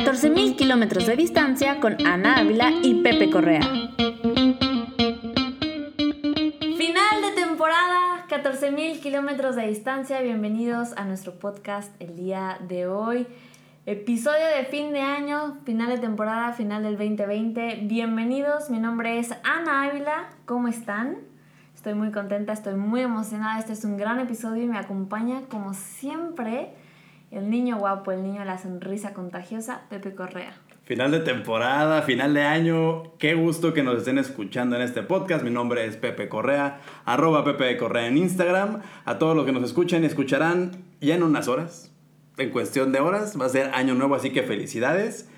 14.000 kilómetros de distancia con Ana Ávila y Pepe Correa. Final de temporada, 14.000 kilómetros de distancia. Bienvenidos a nuestro podcast el día de hoy. Episodio de fin de año, final de temporada, final del 2020. Bienvenidos, mi nombre es Ana Ávila. ¿Cómo están? Estoy muy contenta, estoy muy emocionada. Este es un gran episodio y me acompaña, como siempre, el niño guapo, el niño de la sonrisa contagiosa, Pepe Correa. Final de temporada, final de año. Qué gusto que nos estén escuchando en este podcast. Mi nombre es Pepe Correa, arroba Pepe Correa en Instagram. A todos los que nos escuchan y escucharán ya en unas horas, en cuestión de horas, va a ser año nuevo, así que felicidades.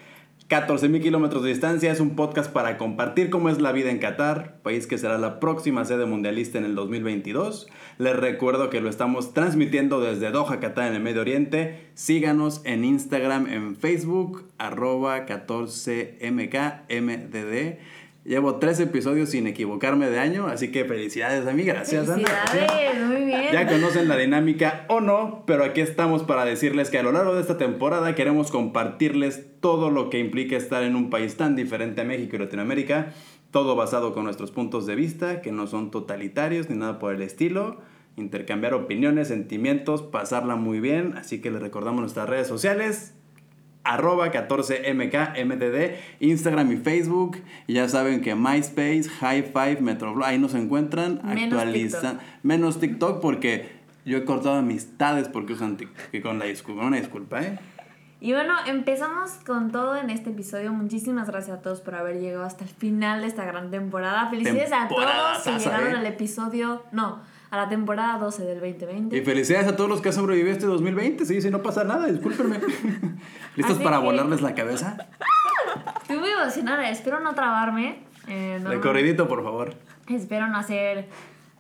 14.000 kilómetros de distancia es un podcast para compartir cómo es la vida en Qatar, país que será la próxima sede mundialista en el 2022. Les recuerdo que lo estamos transmitiendo desde Doha, Qatar, en el Medio Oriente. Síganos en Instagram, en Facebook, arroba 14mkmdd. Llevo tres episodios sin equivocarme de año, así que felicidades a mí, gracias Felicidades, muy bien. Ya conocen la dinámica o no, pero aquí estamos para decirles que a lo largo de esta temporada queremos compartirles todo lo que implica estar en un país tan diferente a México y Latinoamérica, todo basado con nuestros puntos de vista, que no son totalitarios ni nada por el estilo, intercambiar opiniones, sentimientos, pasarla muy bien, así que les recordamos nuestras redes sociales, arroba 14mkmdd, Instagram y Facebook. Y ya saben que MySpace, High Five, Metroblog, ahí nos encuentran. Actualizan. Menos TikTok porque yo he cortado amistades porque usan TikTok. Y con la disculpa, una disculpa, ¿eh? Y bueno, empezamos con todo en este episodio. Muchísimas gracias a todos por haber llegado hasta el final de esta gran temporada. Felicidades a todos que llegaron ¿eh? al episodio, no, a la temporada 12 del 2020. Y felicidades a todos los que han sobrevivido este 2020. Sí, sí, no pasa nada, discúlpenme. ¿Listos Así para que- volarles la cabeza? Estoy muy emocionada, espero no trabarme. eh, no- De corridito, por favor. Espero no hacer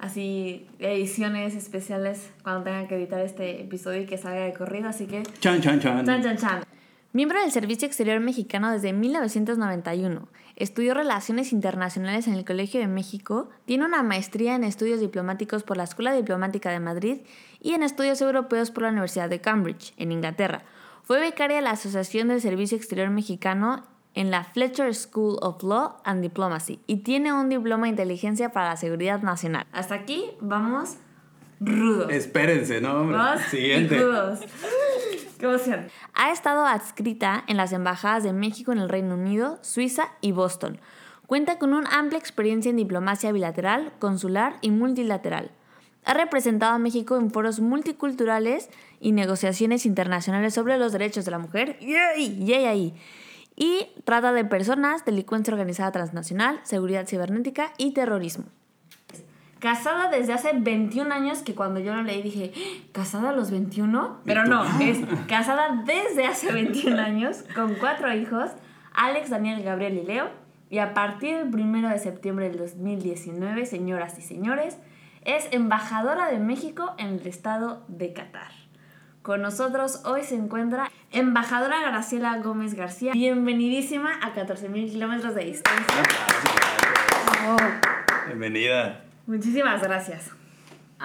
así ediciones especiales cuando tenga que editar este episodio y que salga de corrido, así que Chan, chan, chan. Chan, chan, chan. Miembro del Servicio Exterior Mexicano desde 1991. Estudió Relaciones Internacionales en el Colegio de México. Tiene una maestría en Estudios Diplomáticos por la Escuela Diplomática de Madrid y en Estudios Europeos por la Universidad de Cambridge, en Inglaterra. Fue becaria de la Asociación del Servicio Exterior Mexicano en la Fletcher School of Law and Diplomacy y tiene un diploma de inteligencia para la seguridad nacional. Hasta aquí vamos rudos. Espérense, ¿no? hombre? Vamos Siguiente. picudos. Qué emoción. Ha estado adscrita en las embajadas de México en el Reino Unido, Suiza y Boston. Cuenta con una amplia experiencia en diplomacia bilateral, consular y multilateral. Ha representado a México en foros multiculturales y negociaciones internacionales sobre los derechos de la mujer. ¡Yay! ¡Yay! Y trata de personas, delincuencia organizada transnacional, seguridad cibernética y terrorismo. Casada desde hace 21 años, que cuando yo lo leí dije, "¿Ah, ¿casada a los 21? Pero no, es casada desde hace 21 años, con cuatro hijos, Alex, Daniel, Gabriel y Leo. Y a partir del 1 de septiembre del 2019, señoras y señores, es embajadora de México en el estado de Qatar. Con nosotros hoy se encuentra embajadora Graciela Gómez García. Bienvenidísima a 14.000 kilómetros de distancia. Bienvenida. Muchísimas gracias.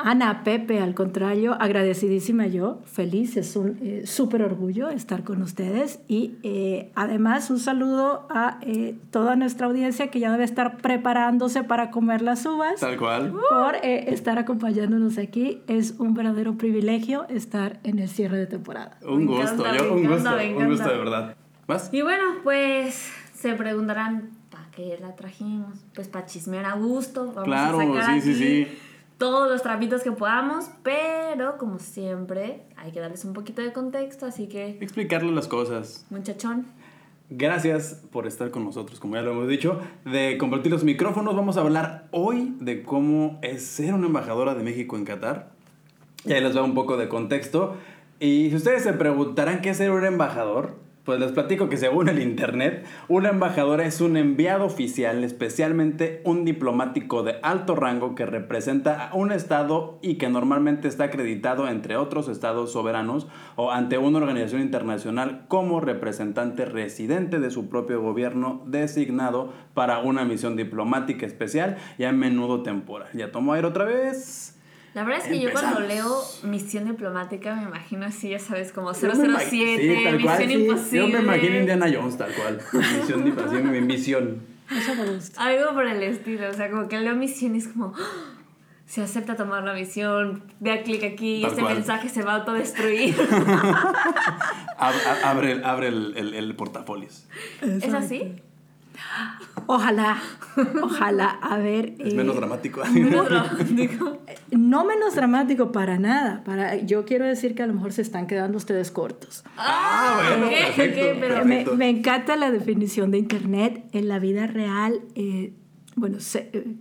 Ana, Pepe, al contrario, agradecidísima yo, feliz, es un eh, súper orgullo estar con ustedes y eh, además un saludo a eh, toda nuestra audiencia que ya debe estar preparándose para comer las uvas Tal cual. por eh, estar acompañándonos aquí. Es un verdadero privilegio estar en el cierre de temporada. Un Me gusto, encanta, yo, un encanta, gusto, un gusto de verdad. ¿Vas? Y bueno, pues se preguntarán, ¿para qué la trajimos? Pues para chismear a gusto. Vamos Claro, a sacar sí, sí, aquí sí. Todos los trapitos que podamos, pero como siempre hay que darles un poquito de contexto, así que Explicarle las cosas. muchachón. Gracias por estar con nosotros, como ya lo hemos dicho, de compartir los micrófonos. Vamos a hablar hoy de cómo es ser una embajadora de México en Qatar. Y ahí les doy un poco de contexto. Y si ustedes se preguntarán qué es ser un embajador, pues les platico que según el internet, una embajadora es un enviado oficial, especialmente un diplomático de alto rango que representa a un estado y que normalmente está acreditado entre otros estados soberanos o ante una organización internacional como representante residente de su propio gobierno designado para una misión diplomática especial y a menudo temporal. Ya tomo aire otra vez. La verdad es que yo cuando leo Misión Diplomática me imagino así, ya sabes, como 007, Sí, tal cual, Misión sí. Imposible. Yo me imagino Indiana Jones, tal cual. Misión, misión, mi misión. Eso me gusta. Algo por el estilo, o sea, como que leo misión y es como, ¡ah! se acepta tomar la misión, da clic aquí Tal este cual. mensaje se va a autodestruir. Ab- ab- abre el, abre el, el, el portafolios. ¿Es así? Ojalá, ojalá. A ver. Es eh, menos dramático. Menos dramático. No menos dramático para nada. Para, yo quiero decir que a lo mejor se están quedando ustedes cortos. Ah, bueno, perfecto, pero- Me, perfecto. me encanta la definición de Internet. En la vida real, eh, bueno, se- eh,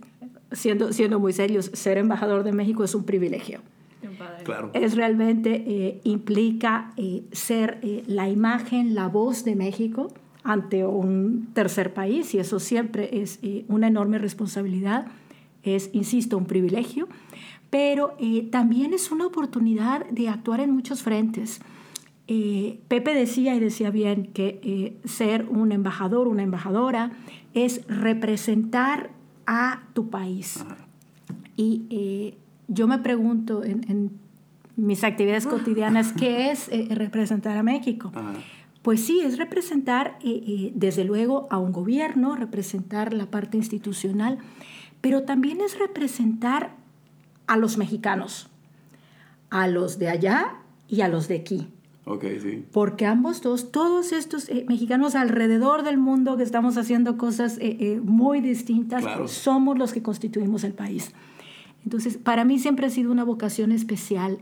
siendo, siendo muy serios, ser embajador de México es un privilegio. Claro. Es realmente, eh, implica eh, ser eh, la imagen, la voz de México ante un tercer país y eso siempre es eh, una enorme responsabilidad, es, insisto, un privilegio, pero eh, también es una oportunidad de actuar en muchos frentes. Eh, Pepe decía y decía bien que ser un embajador, una embajadora, es representar a tu país. Y yo me pregunto en, en mis actividades cotidianas, ¿qué es representar a México? Ajá. Pues sí, es representar, eh, eh, desde luego, a un gobierno, representar la parte institucional, pero también es representar a los mexicanos, a los de allá y a los de aquí. Sí. Porque ambos dos, todos estos eh, mexicanos alrededor del mundo que estamos haciendo cosas eh, eh, muy distintas, Claro. somos los que constituimos el país. Entonces, para mí siempre ha sido una vocación especial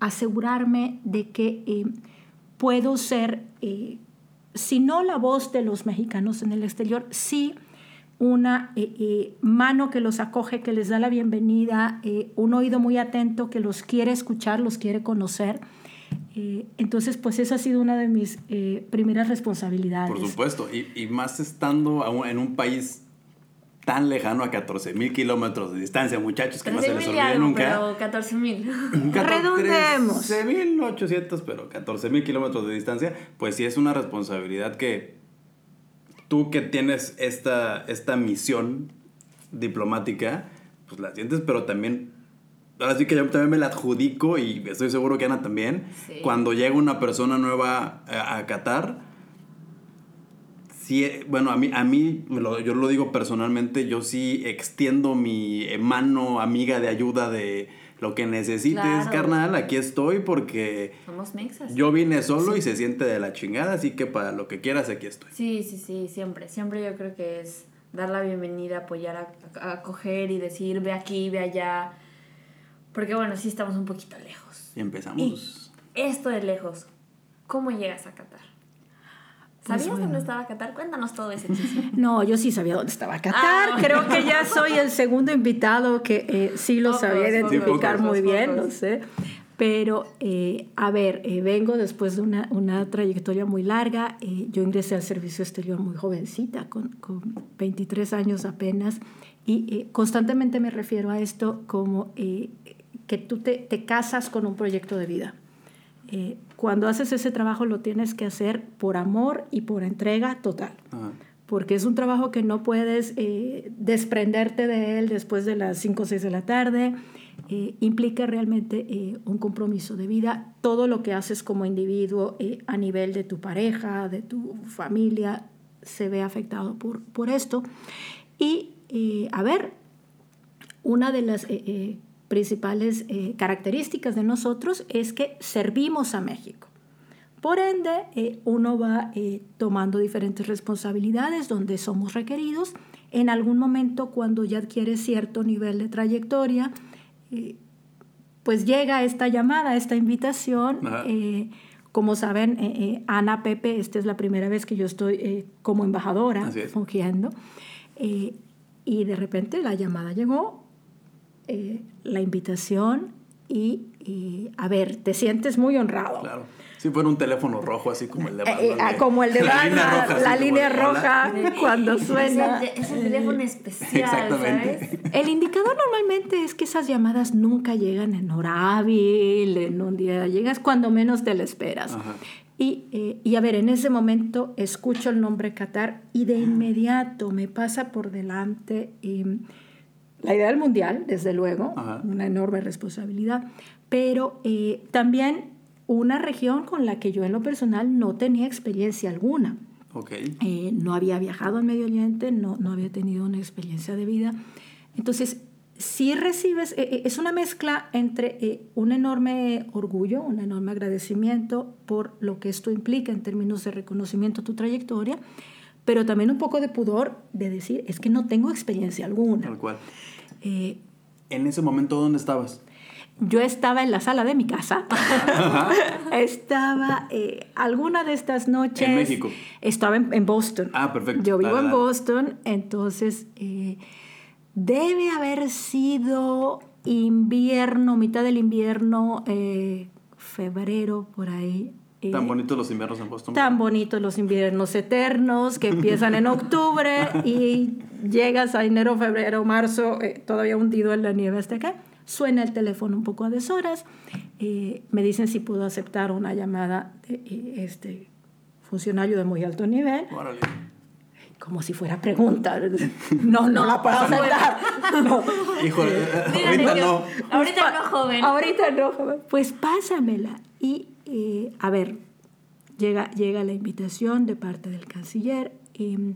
asegurarme de que puedo ser, eh, si no la voz de los mexicanos en el exterior, sí una eh, eh, mano que los acoge, que les da la bienvenida, un oído muy atento que los quiere escuchar, los quiere conocer. Entonces, pues esa ha sido una de mis primeras responsabilidades. Por supuesto. Y, y más estando en un país tan lejano a 14 mil kilómetros de distancia, muchachos, que no se 13 les olvide nunca. pero 14 mil. Redondeemos. 13.800, pero 14.000 kilómetros de distancia, pues sí es una responsabilidad que tú que tienes esta, esta misión diplomática, pues la sientes, pero también, ahora sí que yo también me la adjudico y estoy seguro que Ana también, Sí. cuando llega una persona nueva a, a Qatar, sí, eh, bueno, a mí, a mí lo- yo lo digo personalmente, yo sí extiendo mi mano amiga de ayuda de lo que necesites, Claro. carnal, aquí estoy porque Somos mexas. yo vine solo y se siente de la chingada, así que para lo que quieras aquí estoy. Sí, sí, sí, siempre. Siempre yo creo que es dar la bienvenida, apoyar, a, a acoger y decir, ve aquí, ve allá. Porque bueno, sí estamos un poquito lejos. Y empezamos. Esto de lejos, ¿cómo llegas a Qatar? Pues ¿Sabías bueno. dónde estaba Qatar? Cuéntanos todo ese chisme. No, yo sí sabía dónde estaba Qatar. Ah. Creo que ya soy el segundo invitado que eh, sí lo sabía identificar muy bien, no sé. Pero, eh, a ver, eh, vengo después de una, una trayectoria muy larga. Yo ingresé al servicio exterior muy jovencita, con, con 23 años apenas. Y constantemente me refiero a esto como que tú te, te casas con un proyecto de vida. Eh, cuando haces ese trabajo lo tienes que hacer por amor y por entrega total Ajá. porque es un trabajo que no puedes eh, desprenderte de él después de las 5 o 6 de la tarde. Eh, implica realmente eh, un compromiso de vida. Todo lo que haces como individuo eh, a nivel de tu pareja, de tu familia, se ve afectado por, por esto. Y, eh, a ver, una de las principales eh, características de nosotros es que servimos a México. Por ende, eh, uno va eh, tomando diferentes responsabilidades donde somos requeridos. En algún momento, cuando ya adquiere cierto nivel de trayectoria, eh, pues llega esta llamada, esta invitación. Eh, como saben, eh, Ana Pepe, esta es la primera vez que yo estoy como embajadora fungiendo. y de repente la llamada llegó, eh, la invitación y, y, a ver, te sientes muy honrado. Claro. Si fuera un teléfono rojo, así como el de Eh, Batman, eh, de- como el de la línea roja, la línea roja cuando suena. Es el, es el teléfono especial, Exactamente. ¿sabes? El indicador normalmente es que esas llamadas nunca llegan en hora hábil, en un día, llegas cuando menos te lo esperas. Ajá. Y, eh, y a ver, en ese momento escucho el nombre Qatar y de inmediato me pasa por delante eh, la idea del mundial, desde luego, Ajá. una enorme responsabilidad, pero eh, también una región con la que yo en lo personal no tenía experiencia alguna. Ok. Eh, no había viajado al Medio Oriente, no, no había tenido una experiencia de vida. Entonces, si recibes, eh, eh, es una mezcla entre eh, un enorme orgullo, un enorme agradecimiento por lo que esto implica en términos de reconocimiento a tu trayectoria, pero también un poco de pudor de decir, es que no tengo experiencia alguna. Tal cual. Eh, En ese momento, ¿dónde estabas? yo estaba en la sala de mi casa. estaba eh, alguna de estas noches. En México. Estaba en, en Boston. Ah, perfecto. Yo vivo Dale, en dale. Boston, entonces eh, debe haber sido invierno, mitad del invierno, eh, febrero, por ahí. Tan bonitos los inviernos en Boston. Tan bonitos los inviernos eternos que empiezan en octubre y llegas a enero, febrero, marzo, eh, todavía hundido en la nieve hasta acá. Suena el teléfono un poco a deshoras. eh, me dicen si puedo aceptar una llamada de eh, este funcionario de muy alto nivel, Órale. como si fuera pregunta. No, no la puedo aceptar. No. Híjole, ahorita no. Ahorita no, joven. Ahorita no, joven. Pues pásamela. Y, eh, a ver, llega, llega la invitación de parte del canciller. Eh,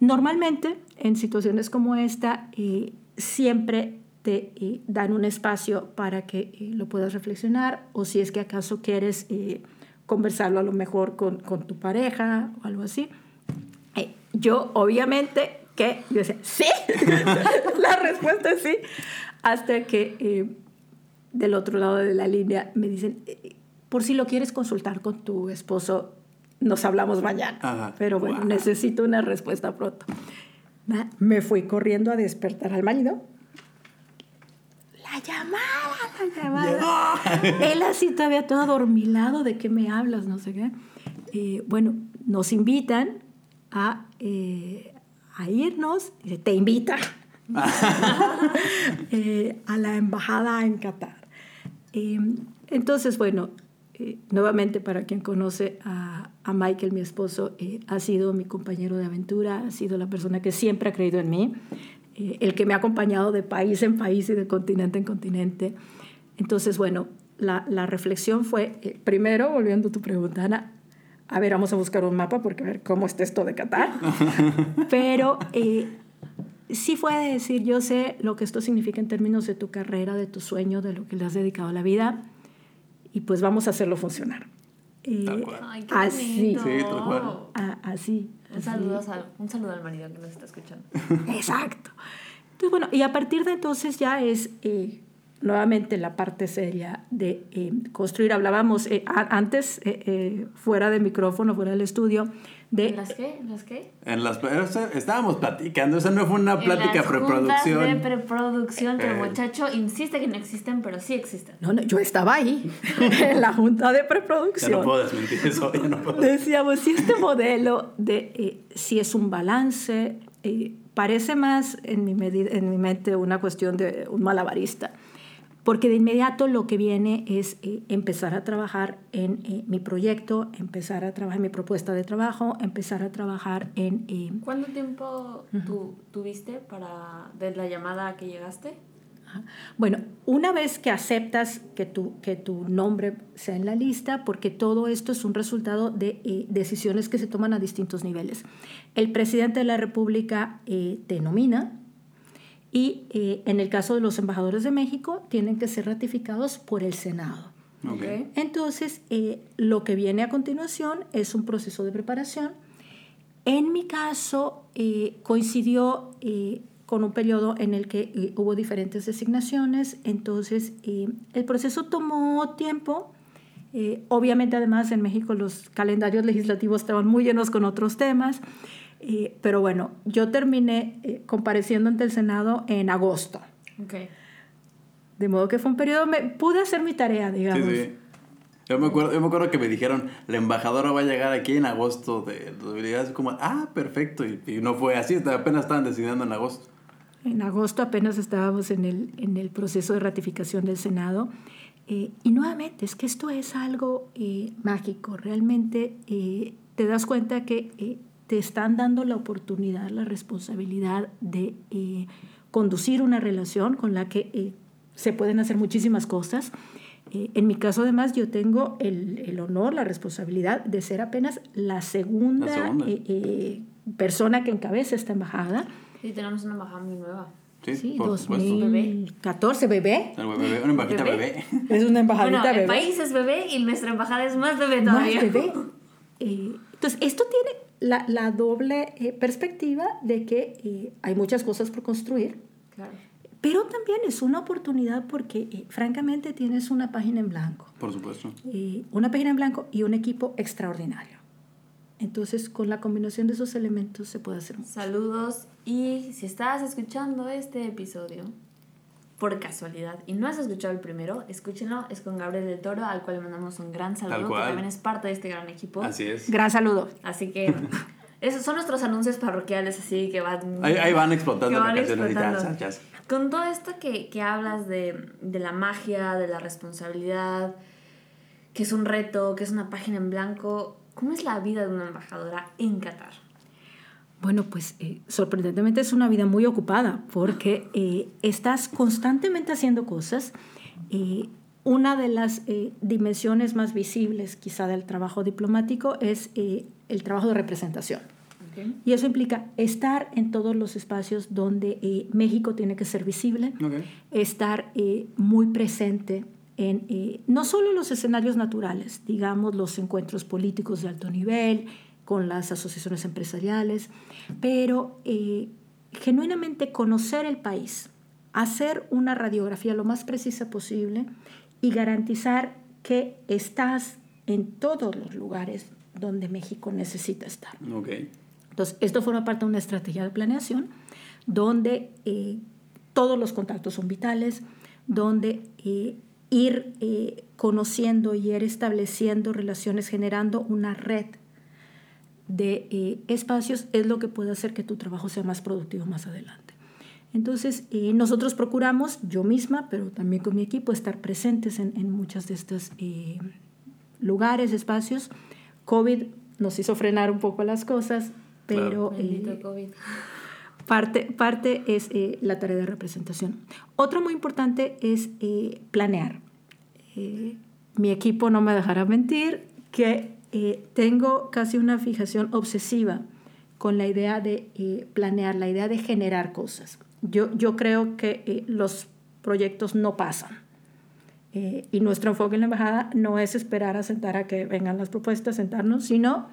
normalmente, en situaciones como esta, eh, siempre te eh, dan un espacio para que eh, lo puedas reflexionar o si es que acaso quieres eh, conversarlo a lo mejor con, con tu pareja o algo así. Yo, obviamente, que yo decía, sí, la respuesta es sí, hasta que del otro lado de la línea me dicen, por si lo quieres consultar con tu esposo, nos hablamos mañana. Ajá. Pero bueno, necesito una respuesta pronto. Va, Me fui corriendo a despertar al marido. La llamada, la llamada. Él así todavía todo adormilado, ¿de qué me hablas? No sé qué. Eh, bueno, nos invitan a, eh, a irnos, dice, te invita eh, a la embajada en Qatar. Eh, entonces, bueno, eh, nuevamente para quien conoce a, a Michael, mi esposo, eh, ha sido mi compañero de aventura, ha sido la persona que siempre ha creído en mí, eh, el que me ha acompañado de país en país y de continente en continente. Entonces, bueno, la, la reflexión fue, primero, volviendo a tu pregunta, Ana, a ver, vamos a buscar un mapa porque a ver cómo está esto de Qatar. Pero sí fue de decir, yo sé lo que esto significa en términos de tu carrera, de tu sueño, de lo que le has dedicado a la vida, y pues vamos a hahacerlo funcionar. Eh, Tal cual. Ay, qué así. Sí, tal cual. a- así. Un así. saludo, al, un saludo al marido que nos está escuchando. Exacto. Entonces, bueno, y a partir de entonces ya es eh, nuevamente la parte seria de eh, construir. Hablábamos eh, a- antes, eh, eh, fuera de micrófono, fuera del estudio, de... ¿En las qué? ¿En las qué? En las, estábamos platicando, esa no fue una En plática preproducción. de preproducción que el Eh. muchacho insiste que no existen, pero sí existen. No, no, yo estaba ahí, en la junta de Ya preproducción. no puedo desmentir eso, ya no puedo. Decíamos, si este modelo de eh, si es un balance, eh, parece más en mi, medida- en mi mente una cuestión de un malabarista, porque de inmediato lo que viene es eh, empezar a trabajar en eh, mi proyecto, empezar a trabajar en mi propuesta de trabajo, empezar a trabajar en... eh, ¿Cuánto tiempo tú tuviste para de la llamada a que llegaste? Bueno, una vez que aceptas que tu, que tu nombre sea en la lista, porque todo esto es un resultado de eh, decisiones que se toman a distintos niveles. El presidente de la República eh, te nomina y eh, en el caso de los embajadores de México tienen que ser ratificados por el Senado. Ok. Entonces, eh, lo que viene a continuación es un proceso de preparación. En mi caso, eh, coincidió eh, con un periodo en el que eh, hubo diferentes designaciones, entonces eh, el proceso tomó tiempo. Obviamente, además, en México los calendarios legislativos estaban muy llenos con otros temas, eh, pero bueno, yo terminé eh, compareciendo ante el Senado en agosto. Ok. De modo que fue un periodo, me, pude hacer mi tarea, Sí, digamos. sí. Yo me, acuerdo, yo me acuerdo que me dijeron, la embajadora va a llegar aquí en agosto de 2010. Como, ah, perfecto. Y, y no fue así, apenas estaban designando en agosto. En agosto apenas estábamos en el, en el proceso de ratificación del Senado. Eh, y nuevamente, es que esto es algo eh, mágico. Realmente eh, te das cuenta que eh, te están dando la oportunidad, la responsabilidad de eh, conducir una relación con la que eh, se pueden hacer muchísimas cosas. Eh, en mi caso, además, yo tengo el, el, honor, la responsabilidad de ser apenas la segunda, La segunda. eh, eh, persona que encabeza esta embajada. Sí, tenemos una embajada muy nueva. Sí, Sí, por supuesto. 2014, bebé. El bebé, una embajita Bebé. bebé. Es una embajadita Bueno, el bebé. país es bebé y nuestra embajada es más bebé Más todavía. bebé. Eh, entonces, esto tiene la, la doble eh, perspectiva de que eh, hay muchas cosas por construir, Claro. pero también es una oportunidad porque, eh, francamente, tienes una página en blanco. Por supuesto. eh, una página en blanco y un equipo extraordinario. Entonces, con la combinación de esos elementos se puede hacer mucho. Saludos y si estás escuchando este episodio por casualidad y no has escuchado el primero, escúchenlo, es con Gabriel del Toro, al cual le mandamos un gran saludo, que también es parte de este gran equipo. Así es. Gran saludo. Así que esos son nuestros anuncios parroquiales, así que van... Ahí, ahí van explotando van y ya, explotando. ya, ya. Con todo esto que, que hablas de, de la magia, de la responsabilidad, que es un reto, que es una página en blanco, ¿cómo es la vida de una embajadora en Qatar? Bueno, pues eh, sorprendentemente es una vida muy ocupada porque eh, estás constantemente haciendo cosas. Eh, una de las eh, dimensiones más visibles quizá del trabajo diplomático es eh, el trabajo de representación. Y eso implica estar en todos los espacios donde eh, México tiene que ser visible, Ok. estar muy presente en no solo los escenarios naturales, digamos los encuentros políticos de alto nivel, con las asociaciones empresariales, pero eh, genuinamente conocer el país, hacer una radiografía lo más precisa posible y garantizar que estás en todos los lugares donde México necesita estar. Ok. Entonces, esto forma parte de una estrategia de planeación donde eh, todos los contactos son vitales, donde eh, ir eh, conociendo y ir estableciendo relaciones, generando una red de eh, espacios es lo que puede hacer que tu trabajo sea más productivo más adelante. Entonces, eh, nosotros procuramos, yo misma, pero también con mi equipo, estar presentes en, en muchos de estos eh, lugares, espacios. COVID nos hizo frenar un poco las cosas, pero eh, COVID. parte, parte es eh, la tarea de representación. Otro muy importante es eh, planear. Eh, mi equipo no me dejará mentir que eh, tengo casi una fijación obsesiva con la idea de eh, planear, la idea de generar cosas. Yo, yo creo que eh, los proyectos no pasan. Eh, y nuestro enfoque en la embajada no es esperar a sentar a que vengan las propuestas, sentarnos, sino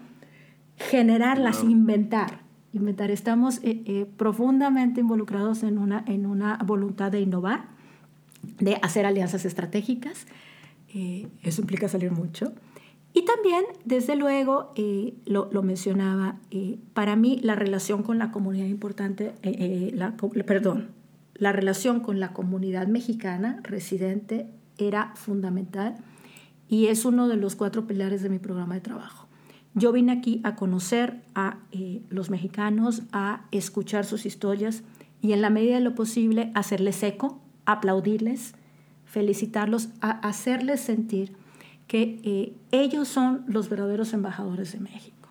generarlas, Claro. inventar. Inventar. Estamos eh, eh, profundamente involucrados en una, en una voluntad de innovar, de hacer alianzas estratégicas. Eso implica salir mucho. Y también, desde luego, eh, lo, mencionaba, eh, para mí la relación con la comunidad importante, eh, la, perdón, la relación con la comunidad mexicana residente era fundamental y es uno de los cuatro pilares de mi programa de trabajo. Yo vine aquí a conocer a los mexicanos, a escuchar sus historias y en la medida de lo posible hacerles eco, aplaudirles, felicitarlos, a hacerles sentir que eh, ellos son los verdaderos embajadores de México.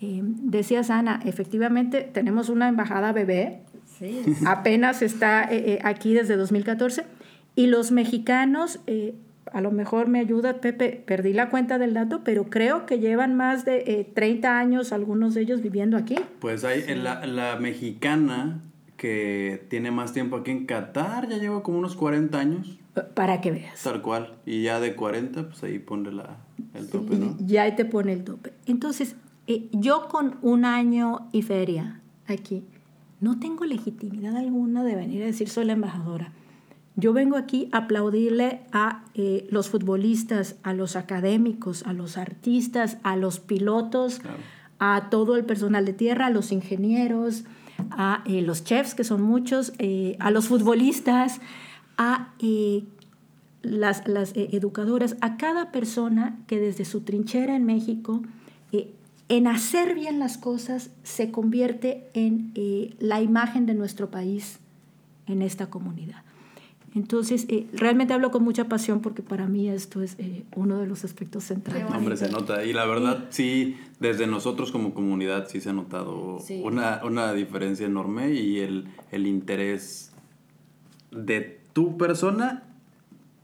Eh, decías, Ana, efectivamente tenemos una embajada bebé, Sí. apenas está eh, eh, aquí desde 2014 y los mexicanos, eh, a lo mejor me ayuda Pepe, perdí la cuenta del dato, pero creo que llevan más de eh, 30 años algunos de ellos viviendo aquí. Pues hay la, la mexicana que tiene más tiempo aquí en Qatar, ya lleva como unos 40 años, Para que veas. tal cual. Y ya de 40, pues ahí pone la, el tope, ¿no? Ya ahí te pone el tope. Entonces, eh, yo con un año y feria aquí, no tengo legitimidad alguna de venir a decir soy la embajadora. Yo vengo aquí a aplaudirle a eh, los futbolistas, a los académicos, a los artistas, a los pilotos, Claro. a todo el personal de tierra, a los ingenieros, a eh, los chefs, que son muchos, a los futbolistas, a eh, las, las eh, educadoras, a cada persona que desde su trinchera en México, eh, en hacer bien las cosas, se convierte en eh, la imagen de nuestro país en esta comunidad. Entonces, eh, realmente hablo con mucha pasión porque para mí esto es eh, uno de los aspectos centrales. Hombre, se nota. Y la verdad, sí, desde nosotros como comunidad sí se ha notado Sí. una, una diferencia enorme y el, el interés de tu persona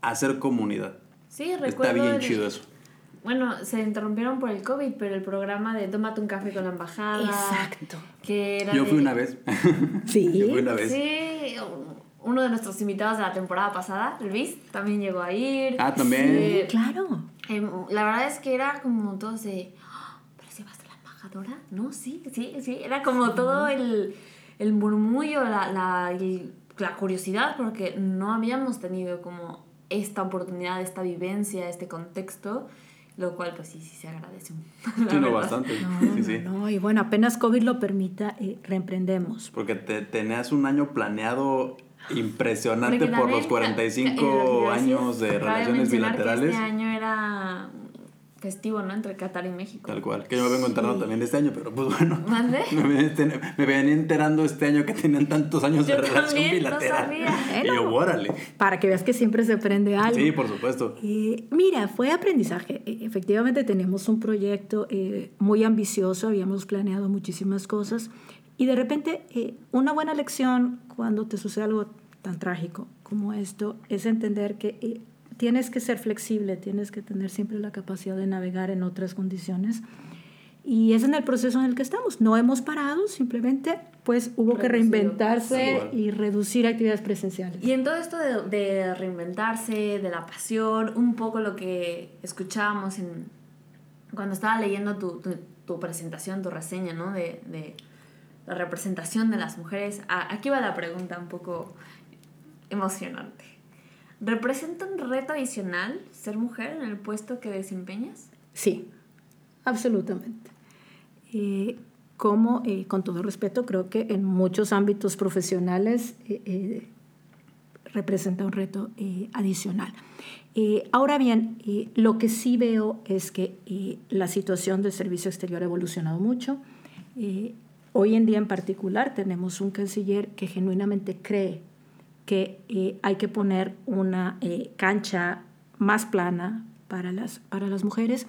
a hacer comunidad. Sí, recuerdo. Está bien el- chido eso. Bueno, se interrumpieron por el COVID, pero el programa de Tómate un café con la embajada. Exacto. Que era Yo de- fui una vez. Sí. Yo fui una vez. Sí, uno de nuestros invitados de la temporada pasada, Luis, también llegó a ir. Ah, también. Sí. Claro. Em, la verdad es que era como todos de, "Ah, ¿pero si vas a la embajadora? No, sí, sí, sí. Era como todo el, el murmullo, la, la curiosidad, porque no habíamos tenido como esta oportunidad, esta vivencia, este contexto, lo cual pues sí, sí se agradece. Sí, no, bastante. No, sí, sí. no, no, y bueno, apenas COVID lo permita, eh, reemprendemos. Porque te, tenías un año planeado impresionante Porque por los eh, 45 lo que iba a decir, años de relaciones que bilaterales. Este año era festivo, ¿no? Entre Qatar y México. Tal cual. Que yo me vengo enterando también de este año, pero pues bueno. ¿Mande? Me venía, este- me venía enterando este año que tenían tantos años de Yo relación también, no bilateral. sabía. Y yo, órale. Para que veas que siempre se aprende algo. Sí, por supuesto. Eh, mira, fue aprendizaje. E- Efectivamente tenemos un proyecto eh, muy ambicioso, habíamos planeado muchísimas cosas y de repente eh, una buena lección cuando te sucede algo tan trágico como esto es entender que eh, tienes que ser flexible, tienes que tener siempre la capacidad de navegar en otras condiciones y es en el proceso en el que estamos. No hemos parado, simplemente pues hubo que Reducido. reinventarse Igual. y reducir actividades presenciales. Y en todo esto de, de reinventarse, de la pasión, un poco lo que escuchábamos en, cuando estaba leyendo tu, tu, tu presentación, tu reseña, ¿no? De, de la representación de las mujeres. A- aquí va la pregunta un poco emocionante. ¿Representa un reto adicional ser mujer en el puesto que desempeñas? Sí, absolutamente. Eh, como, eh, con todo respeto, creo que en muchos ámbitos profesionales eh, eh, representa un reto adicional. Ahora bien, lo que sí veo es que la situación del servicio exterior ha evolucionado mucho. Hoy en día en particular tenemos un canciller que genuinamente cree que eh, hay que poner una eh, cancha más plana para las, para las mujeres,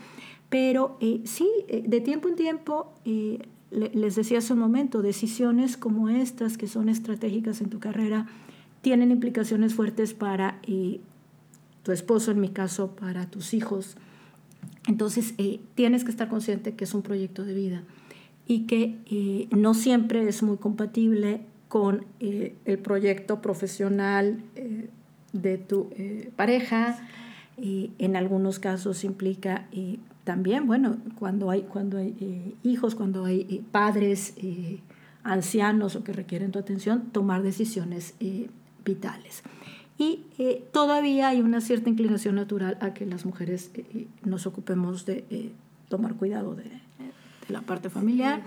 pero eh, sí, eh, de tiempo en tiempo, eh, le- les decía hace un momento, decisiones como estas que son estratégicas en tu carrera tienen implicaciones fuertes para eh, tu esposo, en mi caso, para tus hijos. Entonces, tienes que estar consciente que es un proyecto de vida y que no siempre es muy compatible con eh, el proyecto profesional eh, de tu eh, pareja. Y en algunos casos implica también, bueno, cuando hay, cuando hay hijos, cuando hay padres ancianos o que requieren tu atención, tomar decisiones vitales. Y todavía hay una cierta inclinación natural a que las mujeres nos ocupemos de tomar cuidado de, de la parte familiar.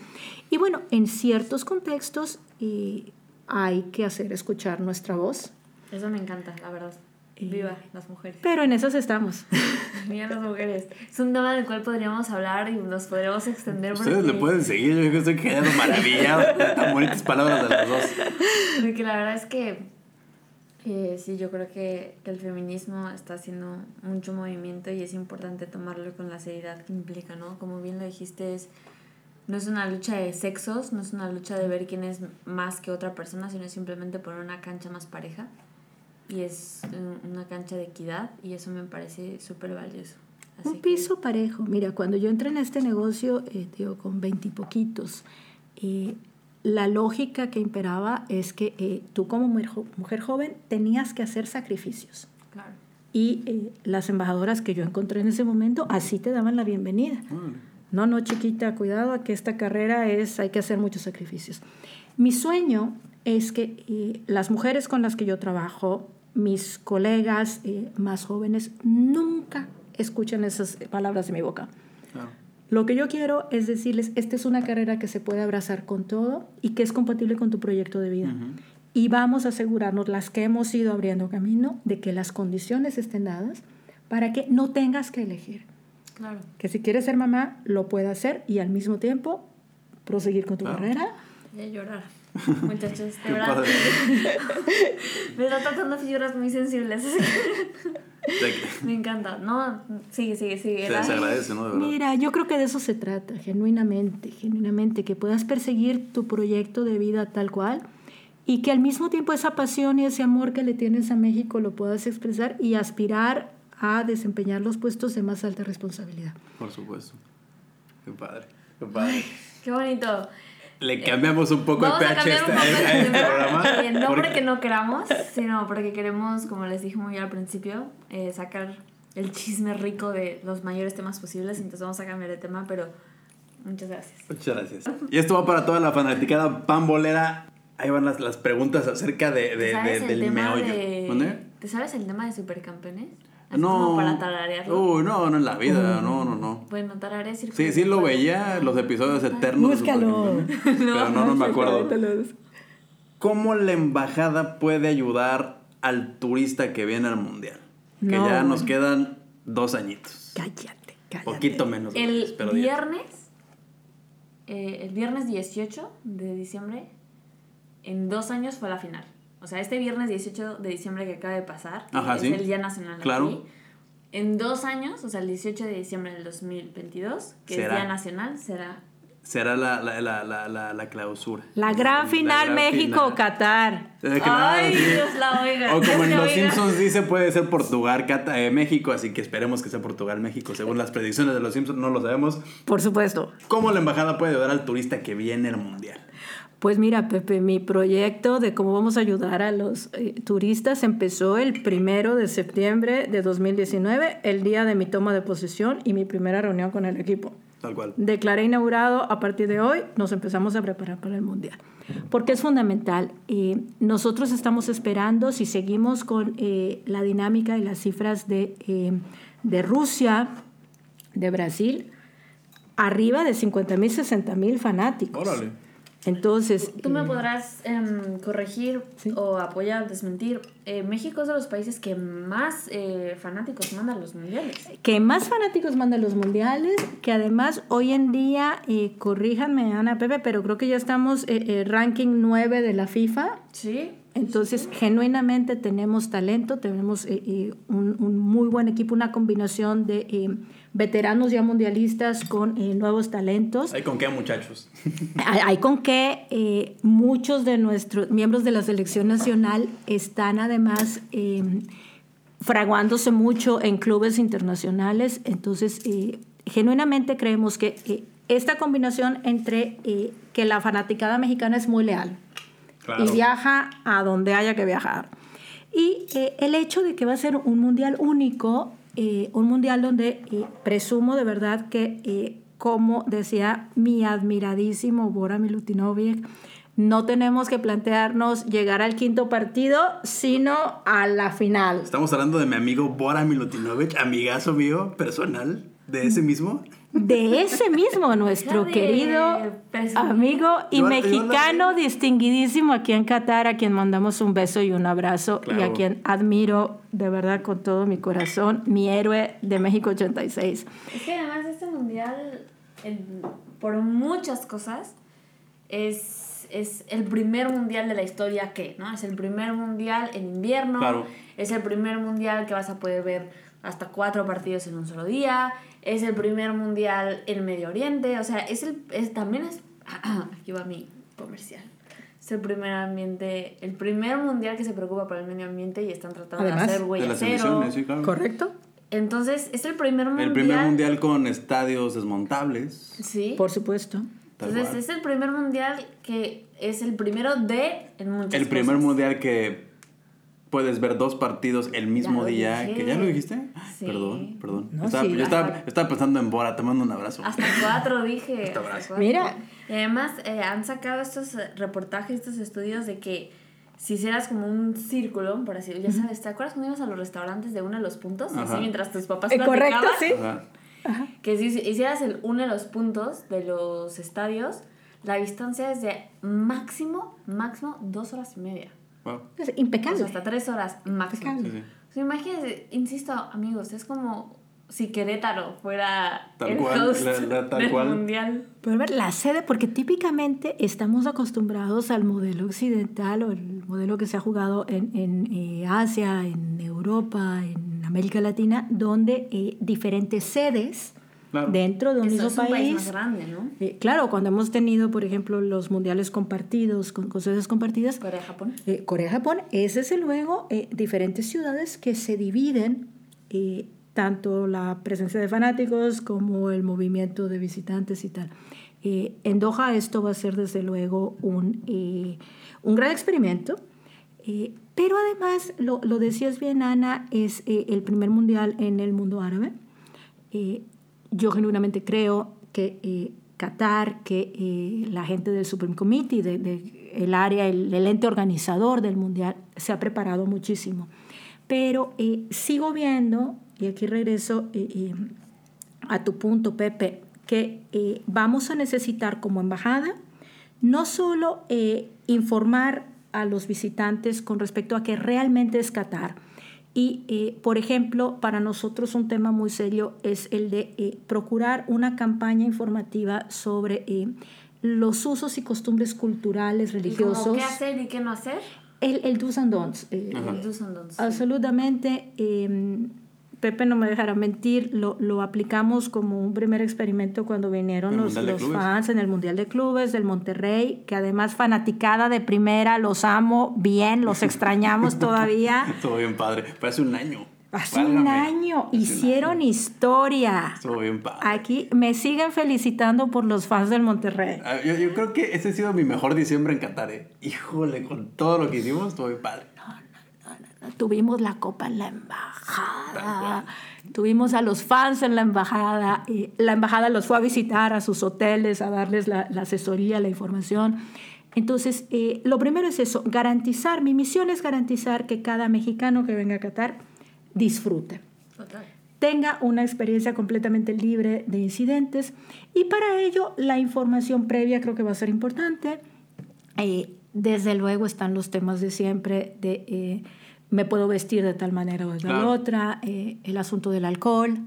Y bueno, en ciertos contextos eh, hay que hacer escuchar nuestra voz, Eso me encanta, la verdad. Viva las mujeres. pero en esas estamos. Viva las mujeres. Es un tema del cual podríamos hablar y nos podríamos extender. Ustedes porque- le pueden seguir, yo estoy quedando maravillado tan bonitas palabras de los dos. Porque la verdad es que eh, sí, yo creo que, que el feminismo está haciendo mucho movimiento y es importante tomarlo con la seriedad que implica, ¿no? Como bien lo dijiste, es, no es una lucha de sexos, no es una lucha de ver quién es más que otra persona, sino simplemente poner una cancha más pareja. Y es una cancha de equidad y eso me parece súper valioso. Así Un que- piso parejo. Mira, cuando yo entré en este negocio, eh, digo, con veintipoquitos, eh, la lógica que imperaba es que eh, tú como mujer, jo- mujer joven tenías que hacer sacrificios. Claro. Y eh, las embajadoras que yo encontré en ese momento así te daban la bienvenida. No, no, chiquita, cuidado, que esta carrera es, hay que hacer muchos sacrificios. Mi sueño es que eh, las mujeres con las que yo trabajo, mis colegas eh, más jóvenes, nunca escuchen esas palabras de mi boca. Claro. Lo que yo quiero es decirles, esta es una carrera que se puede abrazar con todo y que es compatible con tu proyecto de vida. Y vamos a asegurarnos, las que hemos ido abriendo camino, de que las condiciones estén dadas para que no tengas que elegir. Claro. Que si quieres ser mamá, lo pueda hacer y al mismo tiempo proseguir con tu Claro. carrera. Voy a llorar. Muchachos, de verdad. Me está tocando fibras muy sensibles. Me encanta. No, sigue, sigue, sigue. Se, Era- se agradece, ¿no? De verdad. Mira, yo creo que de eso se trata, genuinamente, genuinamente, que puedas perseguir tu proyecto de vida tal cual y que al mismo tiempo esa pasión y ese amor que le tienes a México lo puedas expresar y aspirar a desempeñar los puestos de más alta responsabilidad. Por supuesto. Qué padre. Qué padre. Qué bonito. Le cambiamos un poco Vamos el pH a cambiar un este, poco este tema. programa. Eh, no porque- porque no queramos, sino porque queremos, como les dije muy al principio, eh, sacar el chisme rico de los mayores temas posibles. Entonces vamos a cambiar de tema, pero muchas gracias. Muchas gracias. Y esto va para toda la fanaticada pambolera. Ahí van las, las preguntas acerca de, de- ¿Te de- del meollo. de... ¿Te sabes el tema de supercampeones? Así No. como para tararearlo. Uy, no, no en la vida. No, no, no. Bueno, tararear Sí, sí lo de veía, los episodios eternos. de Búscalo. Supercampeones, Pero no, no me acuerdo. ¿Cómo la embajada puede ayudar al turista que viene al mundial? Que No. ya nos quedan dos añitos. Cállate, cállate. Poquito menos. de El pero viernes, eh, el viernes 18 de diciembre, en dos años fue la final. O sea, este viernes 18 de diciembre que acaba de pasar, Ajá, es sí. el Día Nacional Claro. aquí. En dos años, o sea, el 18 de diciembre del 2022, que Será. es Día Nacional, será... Será la, la, la, la, la, la clausura. La gran final gran México, final. Qatar. ¡Ay. Dios la oiga! O como en Los oiga. Simpsons dice, puede ser Portugal, Cata- eh, México, así que esperemos que sea Portugal, México, según las predicciones de Los Simpsons, no lo sabemos. Por supuesto. ¿Cómo la embajada puede ayudar al turista que viene al mundial? Pues mira, Pepe, mi proyecto de cómo vamos a ayudar a los eh, turistas empezó el primero de septiembre de 2019, el día de mi toma de posesión y mi primera reunión con el equipo. Tal cual. Declaré inaugurado, a partir de hoy nos empezamos a preparar para el Mundial. Porque es fundamental. eh, nosotros estamos esperando, si seguimos con eh, la dinámica y las cifras de, eh, de Rusia, de Brasil, arriba de 50 mil, 60 mil fanáticos. Órale. Entonces, Tú me eh, podrás em, corregir Sí. o apoyar, desmentir. Eh, México es de los países que más eh, fanáticos manda a los mundiales. que más fanáticos mandan los mundiales, que además hoy en día, eh, corríjanme Ana Pepe, pero creo que ya estamos ranking 9 de la FIFA. Sí. Entonces, genuinamente tenemos talento, tenemos un, un muy buen equipo, una combinación de veteranos ya mundialistas con eh, nuevos talentos. ¿Ahí con qué, muchachos? Hay, hay con que eh, muchos de nuestros miembros de la selección nacional están además eh, fraguándose mucho en clubes internacionales. Entonces, eh, genuinamente creemos que esta combinación entre que la fanaticada mexicana es muy leal Claro. y viaja a donde haya que viajar. Y el hecho de que va a ser un mundial único, un mundial donde presumo de verdad que, como decía mi admiradísimo Bora Milutinovic, no tenemos que plantearnos llegar al quinto partido, sino a la final. Estamos hablando de mi amigo Bora Milutinovic, amigazo mío, personal, de ese mismo. De ese mismo, nuestro querido amigo y Yo- yo mexicano distinguidísimo aquí en Qatar, a quien mandamos un beso y un abrazo y a quien admiro de verdad con todo mi corazón, mi héroe de México 86. Es que además este mundial, por muchas cosas, es, es el primer mundial de la historia que, ¿no? Es el primer mundial en invierno, Claro. es el primer mundial que vas a poder ver hasta cuatro partidos en un solo día, es el primer mundial en Medio Oriente, o sea, es el, es, también es, aquí va mi comercial. Es el primer ambiente, el primer mundial que se preocupa por el medio ambiente y están tratando Además, de hacer De huella las cero. emisiones, sí, claro. ¿Correcto? Entonces, es el primer mundial. El primer mundial con estadios desmontables. Sí. Por supuesto. Entonces es el primer mundial que es el primero de en muchas El primer cosas. mundial que puedes ver dos partidos el mismo día. dije. ¿Que ya lo dijiste? Sí. Perdón, perdón. No, estaba, sí. yo estaba, estaba pensando en Bora, te mando un abrazo. Hasta cuatro dije. hasta abrazo. cuatro. Mira. Y además eh, han sacado estos eh, reportajes, estos estudios de que si hicieras como un círculo, por así ya sabes, ¿te acuerdas cuando ibas a los restaurantes de uno de los puntos? Ajá. Así mientras tus papás Eh, correcto, platicaban. sí. Ajá. Que si hicieras el uno de los puntos de los estadios, la distancia es de máximo, máximo dos horas y media. Wow. Es O impecable. sea, hasta tres horas máximo. Impecable. Sí, sí. O sea, imagínense, insisto, amigos, es como si Querétaro fuera Tal el cual, host la- la- tal del cual. mundial. Pero a ver, la sede, porque típicamente estamos acostumbrados al modelo occidental o el modelo que se ha jugado en, en, eh, Asia, en Europa, en América Latina, donde eh, diferentes sedes Claro. dentro de un Eso mismo es un país más país. grande, ¿no? eh, claro, cuando hemos tenido, por ejemplo, los mundiales compartidos, con, con sedes compartidas, Corea-Japón. eh, Corea-Japón, es desde luego eh, diferentes ciudades que se dividen, eh, tanto la presencia de fanáticos como el movimiento de visitantes y tal. Eh, en Doha esto va a ser desde luego un, eh, un gran experimento, eh, pero además, lo, lo decías bien Ana, es eh, el primer mundial en el mundo árabe. Eh, yo genuinamente creo que eh, Qatar, que eh, la gente del Supreme Committee, de, el área, el, ente organizador del Mundial, se ha preparado muchísimo. Pero eh, sigo viendo, y aquí regreso a tu punto, Pepe, que vamos a necesitar como embajada no solo informar a los visitantes con respecto a que realmente es Qatar, y, eh, por ejemplo, para nosotros un tema muy serio es el de eh, procurar una campaña informativa sobre eh, los usos y costumbres culturales, ¿Y como religiosos, qué hacer y qué no hacer? el, el do's and don'ts. eh. El do's and don'ts. Absolutamente. Pepe no me dejará mentir, lo, lo aplicamos como un primer experimento cuando vinieron los, los fans en el Mundial de Clubes del Monterrey, que además fanaticada de primera, los amo bien, los extrañamos todavía. Estuvo bien padre. Hace un año. Hace un año Hace un hicieron año. historia. Estuvo bien padre. Aquí me siguen felicitando por los fans del Monterrey. Ah, Yo, yo creo que ese ha sido mi mejor diciembre en Qatar, ¿eh? Híjole, con todo lo que hicimos, estuvo bien padre. Tuvimos la copa en la embajada. Tuvimos a los fans en la embajada. y la embajada los fue a visitar a sus hoteles, a darles la, la asesoría, la información. Entonces, eh, lo primero es eso, garantizar, mi misión es garantizar que cada mexicano que venga a Qatar disfrute Total. tenga una experiencia completamente libre de incidentes y para ello la información previa creo que va a ser importante. Eh, desde luego están los temas de siempre de eh, me puedo vestir de tal manera o de tal Claro. otra, eh, el asunto del alcohol.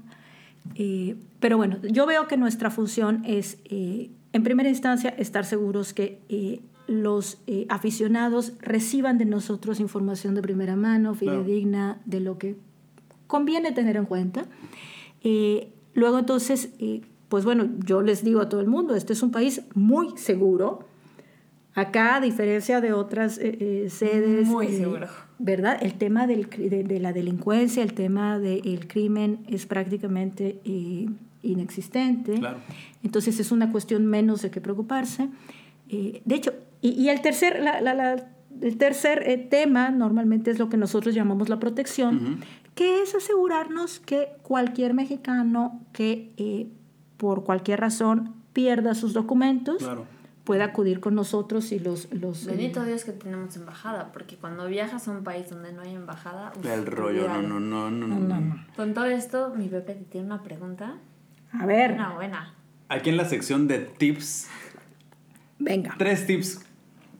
eh, pero bueno, yo veo que nuestra función es, eh, en primera instancia, estar seguros que eh, los aficionados reciban de nosotros información de primera mano, Claro. fidedigna, de lo que conviene tener en cuenta. Luego entonces, pues bueno, yo les digo a todo el mundo, este es un país muy seguro. Acá, a diferencia de otras sedes, Muy seguro. ¿Verdad? El tema del de, de la delincuencia, el tema del crimen es prácticamente eh, inexistente. Claro. Entonces es una cuestión menos de qué preocuparse. Eh, de hecho, y, y el tercer, la- la- la- el tercer eh, tema normalmente es lo que nosotros llamamos la protección, Ujú. que es asegurarnos que cualquier mexicano que eh, por cualquier razón pierda sus documentos Claro. Pueda acudir con nosotros y los... los eh, Bendito Dios que tenemos embajada, porque cuando viajas a un país donde no hay embajada... uf, El rollo, no, no, no, no, no, no, no. Con todo esto, mi Pepe te tiene una pregunta. A ver, Una buena. Aquí en la sección de tips, venga. tres tips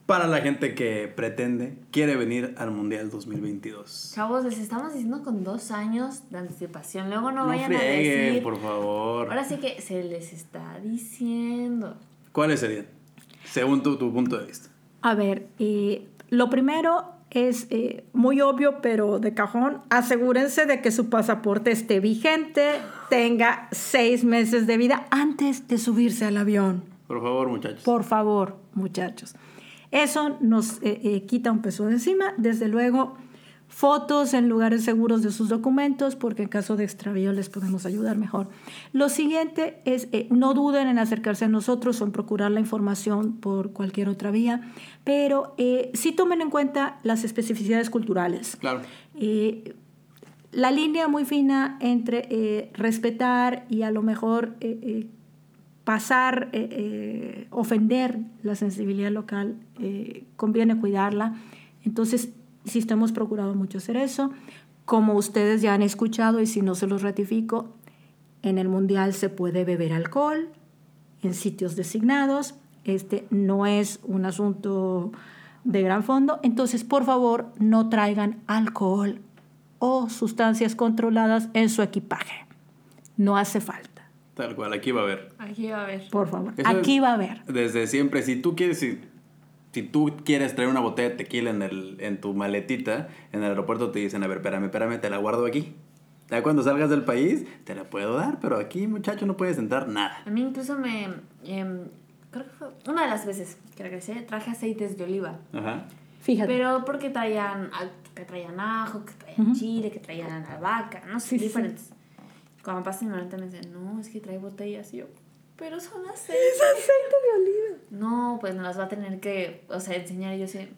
para la gente que pretende, quiere venir al Mundial 2022. Chavos, les estamos diciendo con dos años de anticipación. Luego no, No vayan a frieguen, decir... por favor. Ahora sí que se les está diciendo. ¿Cuáles serían? Según tu, tu punto de vista. A ver, eh, lo primero es eh, muy obvio, pero de cajón, asegúrense de que su pasaporte esté vigente, tenga seis meses de vida antes de subirse al avión. Por favor, muchachos. Por favor, muchachos. Eso nos eh, eh, quita un peso de encima. Desde luego, fotos en lugares seguros de sus documentos, porque en caso de extravío les podemos ayudar mejor. Lo siguiente es, eh, no duden en acercarse a nosotros o en procurar la información por cualquier otra vía, pero eh, sí tomen en cuenta las especificidades culturales. Claro. Eh, la línea muy fina entre eh, respetar y a lo mejor eh, eh, pasar, ofender la sensibilidad local, conviene cuidarla. Entonces, sí hemos procurado mucho hacer eso. Como ustedes ya han escuchado y si no se los ratifico, en el Mundial se puede beber alcohol en sitios designados. Este no es un asunto de gran fondo. Entonces, por favor, no traigan alcohol o sustancias controladas en su equipaje. no hace falta. Tal cual, aquí va a haber. Aquí va a ver. Por favor, Eso aquí es- va a haber. Desde siempre, si tú quieres, si, si tú quieres traer una botella de tequila en, el, en tu maletita, en el aeropuerto te dicen, a ver, espérame, espérame, te la guardo aquí. Ya cuando salgas del país, te la puedo dar, pero aquí, muchacho, no puedes entrar nada. A mí incluso me... em, creo que fue una de las veces que regresé, traje aceites de oliva. Ajá. Fíjate. Pero porque traían, ah, que traían ajo, que traían chile, que traían albahaca, no sé, Sí, sí, sí. diferentes. Cuando pasa mi maleta me dicen, no, es que trae botellas. Y yo, pero son aceites. es aceite de oliva. No, pues me las va a tener que, o sea, enseñar. Y yo sé,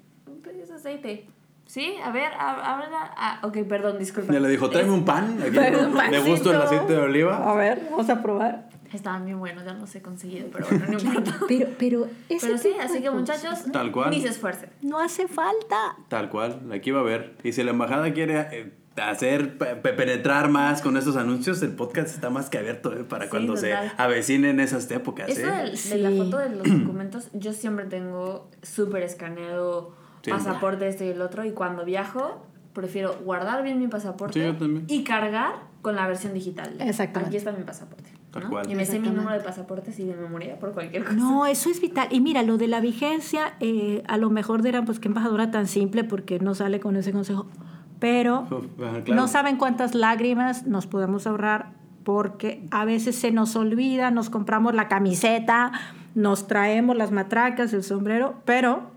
pero es aceite. Sí, a ver, a- ábrela. Ah, ok, perdón, disculpa. Ya le dijo, tráeme un pan. Aquí, un ¿Le gusta el aceite de oliva? A ver, vamos a probar. Estaban bien buenos, ya no los he conseguido, pero bueno, no importa. Pero, pero, ese Pero sí, así que muchachos, Tal cual. ni se esfuercen. No hace falta. Tal cual, aquí va a haber. Y si la embajada quiere eh, hacer, pe- pe- penetrar más con estos anuncios, el podcast está más que abierto eh, para Sí, cuando total. se avecinen esas épocas. Eso ¿eh? del- de, Sí. la foto de los documentos, yo siempre tengo súper escaneado Sí. pasaporte, esto y el otro, y cuando viajo, prefiero guardar bien mi pasaporte Sí, yo también. y cargar con la versión digital. Exactamente. Aquí está mi pasaporte. Tal ¿no? cual. Y me sé mi número de pasaporte así de memoria por cualquier cosa. No, eso es vital. Y mira, lo de la vigencia, eh, a lo mejor dirán, pues qué embajadora tan simple porque no sale con ese consejo. Pero claro. no saben cuántas lágrimas nos podemos ahorrar porque a veces se nos olvida, nos compramos la camiseta, nos traemos las matracas, el sombrero, pero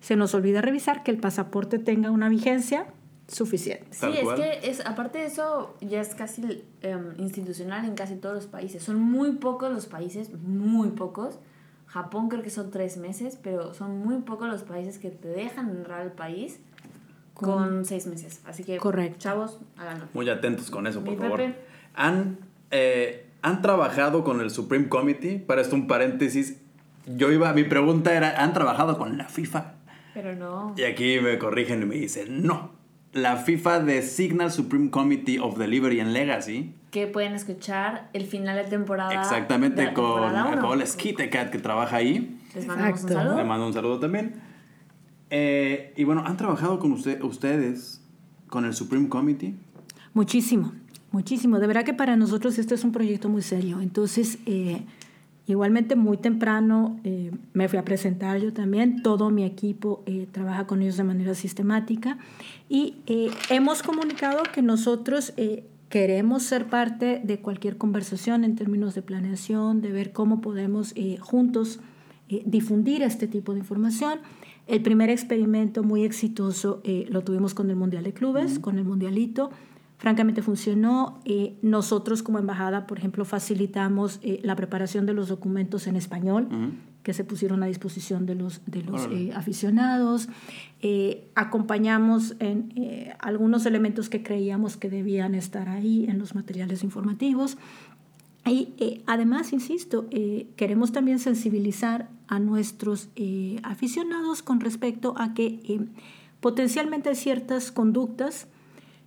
se nos olvida revisar que el pasaporte tenga una vigencia suficiente. Sí, Tal es cual. que es, aparte de eso, ya es casi em, institucional en casi todos los países. Son muy pocos los países, muy pocos. Japón creo que son tres meses, pero son muy pocos los países que te dejan entrar al país con, seis meses. Así que, Correcto. chavos, háganlo. Muy atentos con eso, por Mi favor. Pepe. Han, eh, han trabajado con el Supreme Committee. Para esto, un paréntesis. Yo iba, mi pregunta era: ¿han trabajado con la FIFA? Pero no. Y aquí me corrigen y me dicen: no. La FIFA designa al Supreme Committee of Delivery and Legacy. Que pueden escuchar el final de temporada. de Exactamente la con. Paola Skitecat, que trabaja ahí. Les mandamos un Exacto. saludo. Le mando un saludo también. Eh, y bueno, ¿han trabajado con usted, ustedes con el Supreme Committee? Muchísimo, muchísimo. De verdad que para nosotros este es un proyecto muy serio. Entonces, eh, igualmente muy temprano eh, me fui a presentar yo también. Todo mi equipo eh, trabaja con ellos de manera sistemática y eh, hemos comunicado que nosotros eh, queremos ser parte de cualquier conversación en términos de planeación, de ver cómo podemos juntos difundir este tipo de información. El primer experimento muy exitoso eh, lo tuvimos con el Mundial de Clubes, con el Mundialito. Francamente funcionó. Eh, nosotros como embajada, por ejemplo, facilitamos eh, la preparación de los documentos en español que se pusieron a disposición de los, de los Órale. eh, aficionados. Eh, acompañamos en eh, algunos elementos que creíamos que debían estar ahí en los materiales informativos. Y eh, además, insisto, eh, queremos también sensibilizar a nuestros eh, aficionados con respecto a que potencialmente hay ciertas conductas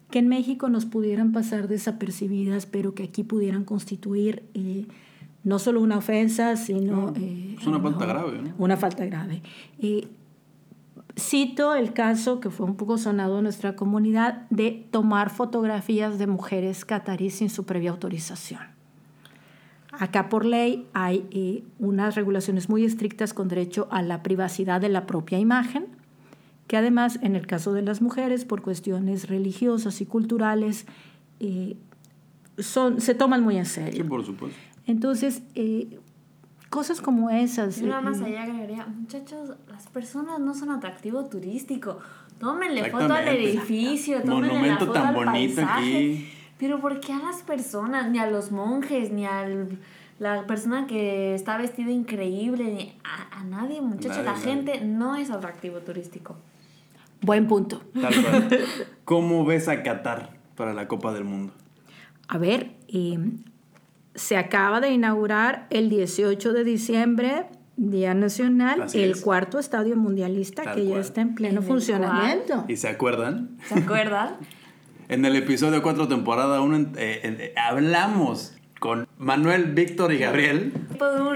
que en México nos pudieran pasar desapercibidas, pero que aquí pudieran constituir no solo una ofensa, sino... Es una falta grave, ¿no? Una falta grave. Cito el caso que fue un poco sonado en nuestra comunidad de tomar fotografías de mujeres catarís sin su previa autorización. Acá por ley hay eh, unas regulaciones muy estrictas con derecho a la privacidad de la propia imagen, que además en el caso de las mujeres, por cuestiones religiosas y culturales, eh, son, se toman muy en Sí, serio. por supuesto. Entonces, eh, cosas como esas. Yo nada eh, más allá agregaría, muchachos, las personas no son atractivo turístico. Tómenle foto al edificio, tómenle la Monumento foto tan al bonito paisaje. aquí. Pero ¿por qué a las personas, ni a los monjes, ni a la persona que está vestida increíble, ni a, a nadie, muchachos? Nadie, la nadie. gente no es atractivo turístico. Buen punto. Tal cual. ¿Cómo ves a Qatar para la Copa del Mundo? A ver, eh, se acaba de inaugurar el 18 de diciembre, Día Nacional, Así el es. cuarto estadio mundialista Tal que ya está en pleno En funcionamiento. ¿Y se acuerdan? ¿Se acuerdan? En el episodio 4, temporada 1, hablamos con Manuel, Víctor y Gabriel.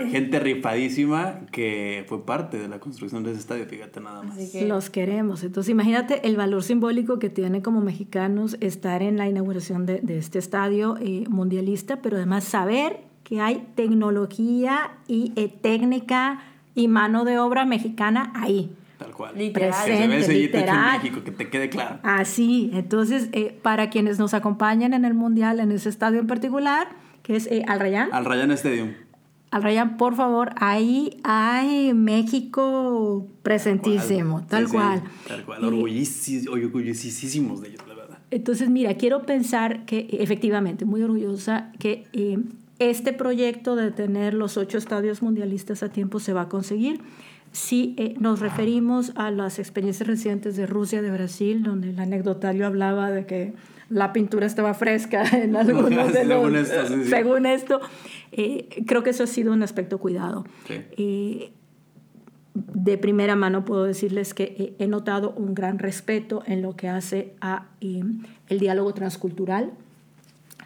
Gente rifadísima que fue parte de la construcción de ese estadio, fíjate nada más. Así que- Los queremos. Entonces, imagínate el valor simbólico que tiene como mexicanos estar en la inauguración de, de este estadio eh, mundialista, pero además saber que hay tecnología y eh, técnica y mano de obra mexicana ahí. Tal cual. Literal. Que se Presente, sellito hecho en literal. México, que te quede claro. Así, entonces, eh, para quienes nos acompañan en el Mundial, en ese estadio en particular, que es eh, Al Rayán, Al Ryan Stadium. Al Rayán, por favor, ahí hay México presentísimo, Sí, tal sí, cual. Tal cual. Y- Orgullicis- orgullosísimos de ellos, la verdad. Entonces, mira, quiero pensar que efectivamente, muy orgullosa, que eh, este proyecto de tener los ocho estadios mundialistas a tiempo se va a conseguir. Si eh, nos referimos a las experiencias recientes de Rusia, de Brasil, donde el anecdotario hablaba de que la pintura estaba fresca en algunos de los... Según esto, sí, sí. según esto, eh, creo que eso ha sido un aspecto cuidado. Sí. Eh, de primera mano puedo decirles que eh, he notado un gran respeto en lo que hace a eh, el diálogo transcultural.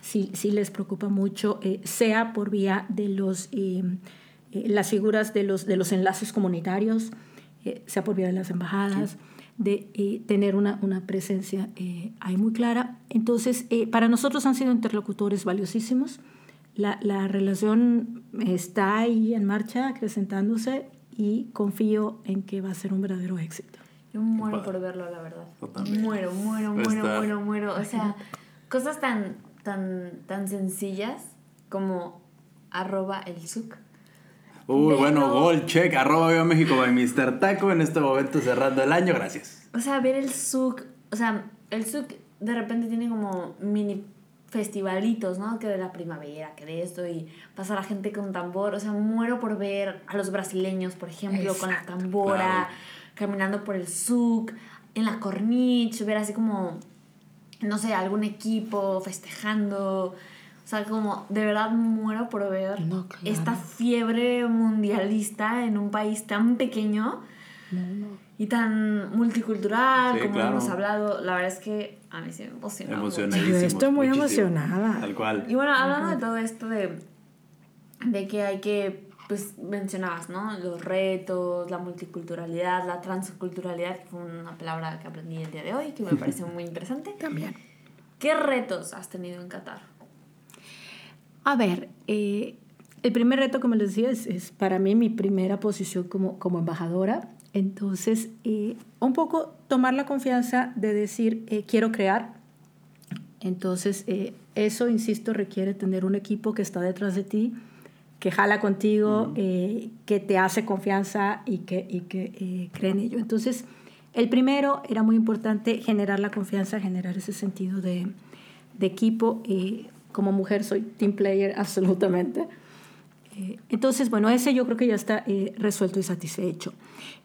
Sí, sí les preocupa mucho, eh, sea por vía de los, eh, las figuras de los, de los enlaces comunitarios, eh, sea por vía de las embajadas, de eh, tener una, una presencia eh, ahí muy clara. Entonces, eh, para nosotros han sido interlocutores valiosísimos. La, la relación está ahí en marcha, acrecentándose y confío en que va a ser un verdadero éxito. Yo muero por verlo, la verdad. Muero, muero, muero, muero, muero. O sea, cosas tan, tan, tan sencillas como arroba el suc. Uy, Pero- bueno, gol, check, arroba Viva México by Mr. Taco en este momento cerrando el año, gracias. O sea, ver el suc, o sea, el suc de repente tiene como mini festivalitos, ¿no? Que de la primavera, que de esto, y pasa la gente con tambor. O sea, muero por ver a los brasileños, por ejemplo, con la tambora, Claro. caminando por el suc, en la corniche, ver así como, no sé, algún equipo festejando. O sea, como de verdad muero por ver No, claro. esta fiebre mundialista en un país tan pequeño y tan multicultural Sí, como claro. hemos hablado. La verdad es que a mí se me emociona. Estoy muy muchísimo. emocionada. Tal cual. Y bueno, hablando de todo esto de, de que hay que, pues mencionabas, ¿no? Los retos, la multiculturalidad, la transculturalidad, que fue una palabra que aprendí el día de hoy, que me parece muy interesante. También. ¿Qué retos has tenido en Qatar? A ver, eh, el primer reto, como les decía, es, es para mí mi primera posición como, como embajadora. Entonces, eh, un poco tomar la confianza de decir, eh, quiero crear. Entonces, eh, eso, insisto, requiere tener un equipo que está detrás de ti, que jala contigo, eh, que te hace confianza y que, y que eh, cree en ello. Entonces, el primero era muy importante generar la confianza, generar ese sentido de, de equipo. eh, como mujer soy team player absolutamente. Eh, entonces, bueno, ese yo creo que ya está eh, resuelto y satisfecho.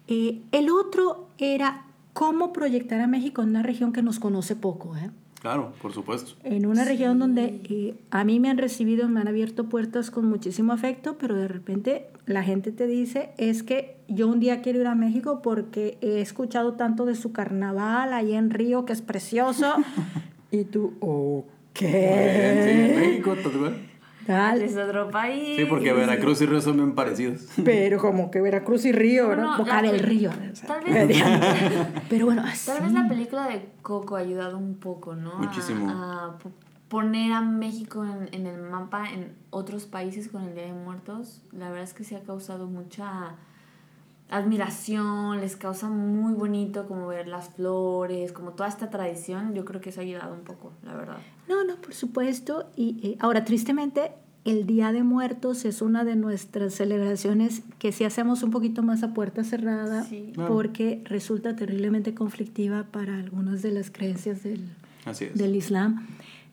Eh, el otro era cómo proyectar a México en una región que nos conoce poco. ¿eh? Claro, por supuesto. En una región donde eh, a mí me han recibido, me han abierto puertas con muchísimo afecto, pero de repente la gente te dice, es que yo un día quiero ir a México porque he escuchado tanto de su carnaval ahí en Río, que es precioso. y tú, ok. Bien, sí, México, tal cual. Tal. Es otro país. Sí, porque Veracruz y Río son bien parecidos. Pero como que Veracruz y Río, ¿no? Bueno, Boca del Río. o sea, tal vez- Pero bueno, así. Tal vez la película de Coco ha ayudado un poco, ¿no? A- Muchísimo. A, po- poner a México en, en el mapa en otros países con el Día de Muertos. La verdad es que sí ha causado mucha admiración, les causa muy bonito como ver las flores, como toda esta tradición. Yo creo que eso ha ayudado un poco, la verdad. No, no, por supuesto. Y eh, ahora, tristemente, el Día de Muertos es una de nuestras celebraciones que si hacemos un poquito más a puerta cerrada, Sí. Claro. porque resulta terriblemente conflictiva para algunas de las creencias del, Así es. del Islam.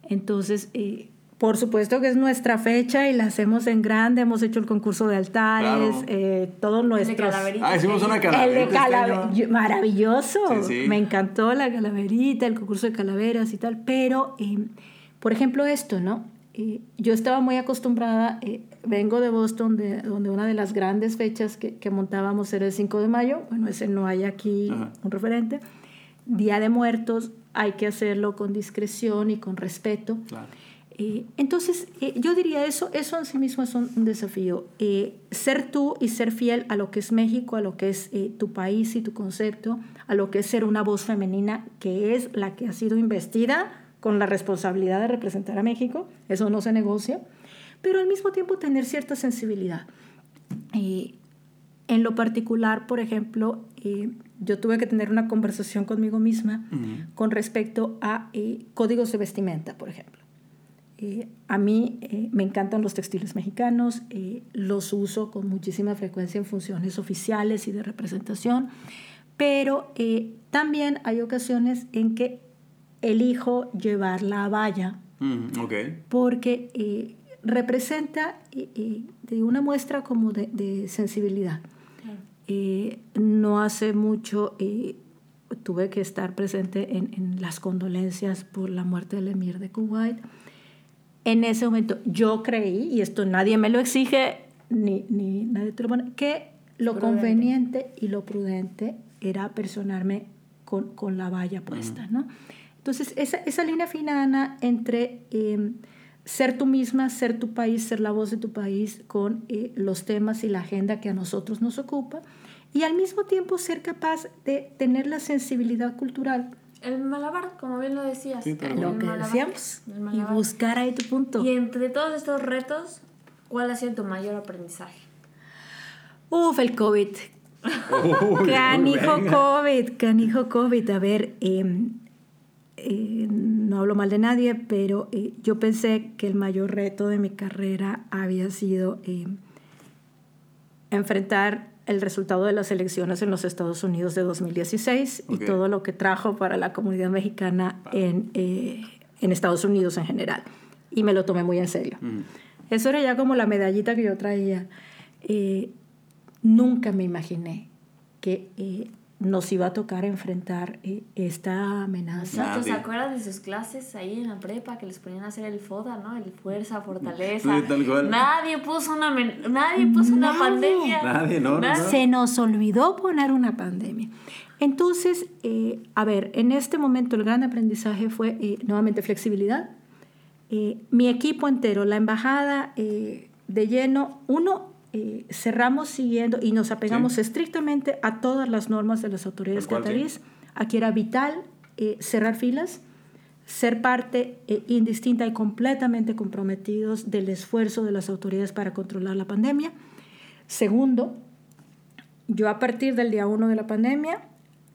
Entonces, eh, por supuesto que es nuestra fecha y la hacemos en grande. Hemos hecho el concurso de altares, Claro. eh, todos El de nuestros... calaverita. Ah, hicimos una El calaverita. de este calavera, año. maravilloso. Sí, sí. Me encantó la calaverita, el concurso de calaveras y tal. Pero, eh, por ejemplo, esto, ¿no? Eh, yo estaba muy acostumbrada, eh, vengo de Boston, de, donde una de las grandes fechas que, que montábamos era el 5 de mayo. Bueno, ese no hay aquí Ajá. un referente. Día de Muertos, hay que hacerlo con discreción y con respeto. Claro. Eh, entonces, eh, yo diría eso, eso en sí mismo es un, un desafío. Eh, ser tú y ser fiel a lo que es México, a lo que es tu país y tu concepto, a lo que es ser una voz femenina, que es la que ha sido investida con la responsabilidad de representar a México, eso no se negocia, pero al mismo tiempo tener cierta sensibilidad. en lo particular, por ejemplo, yo tuve que tener una conversación conmigo misma con respecto a códigos de vestimenta, por ejemplo. Eh, a mí eh, me encantan los textiles mexicanos, eh, los uso con muchísima frecuencia en funciones oficiales y de representación, pero también hay ocasiones en que elijo llevar la valla mm, okay. porque representa de una muestra como de, sensibilidad. no hace mucho tuve que estar presente en, en, las condolencias por la muerte del emir de Kuwait en ese momento yo creí, y esto nadie me lo exige, ni, ni nadie te lo pone, que lo conveniente y lo prudente era personarme con, con la valla puesta, ¿no? Entonces, esa, esa línea fina, entre em, ser tú misma, ser tu país, ser la voz de tu país con eh, los temas y la agenda que a nosotros nos ocupa, y al mismo tiempo ser capaz de tener la sensibilidad cultural el malabar, como bien lo decías. lo que decíamos. Y buscar ahí tu punto. Y entre todos estos retos, ¿cuál ha sido tu mayor aprendizaje? Uf, el COVID. canijo COVID, canijo COVID. A ver, em, eh, no hablo mal de nadie, pero eh, yo pensé que el mayor reto de mi carrera había sido em, enfrentar el resultado de las elecciones en los Estados Unidos de 2016 y todo lo que trajo para la comunidad mexicana en, eh, en, Estados Unidos en general. Y me lo tomé muy en serio. Eso era ya como la medallita que yo traía. Eh, nunca me imaginé que eh, nos iba a tocar enfrentar eh, esta amenaza. ¿Te acuerdas de sus clases ahí en la prepa que les ponían a hacer el FODA, ¿no? El fuerza, fortaleza. Nadie puso una nadie puso una pandemia. Nadie, no, Se nos olvidó poner una pandemia. Entonces, eh, a ver, en este momento el gran aprendizaje fue eh, nuevamente flexibilidad. mi equipo entero, la embajada de lleno, uno eh, cerramos siguiendo y nos apegamos estrictamente a todas las normas de las autoridades cataríes. Aquí era vital eh, cerrar filas, ser parte eh, indistinta y completamente comprometidos del esfuerzo de las autoridades para controlar la pandemia. Segundo, yo a partir del día uno de la pandemia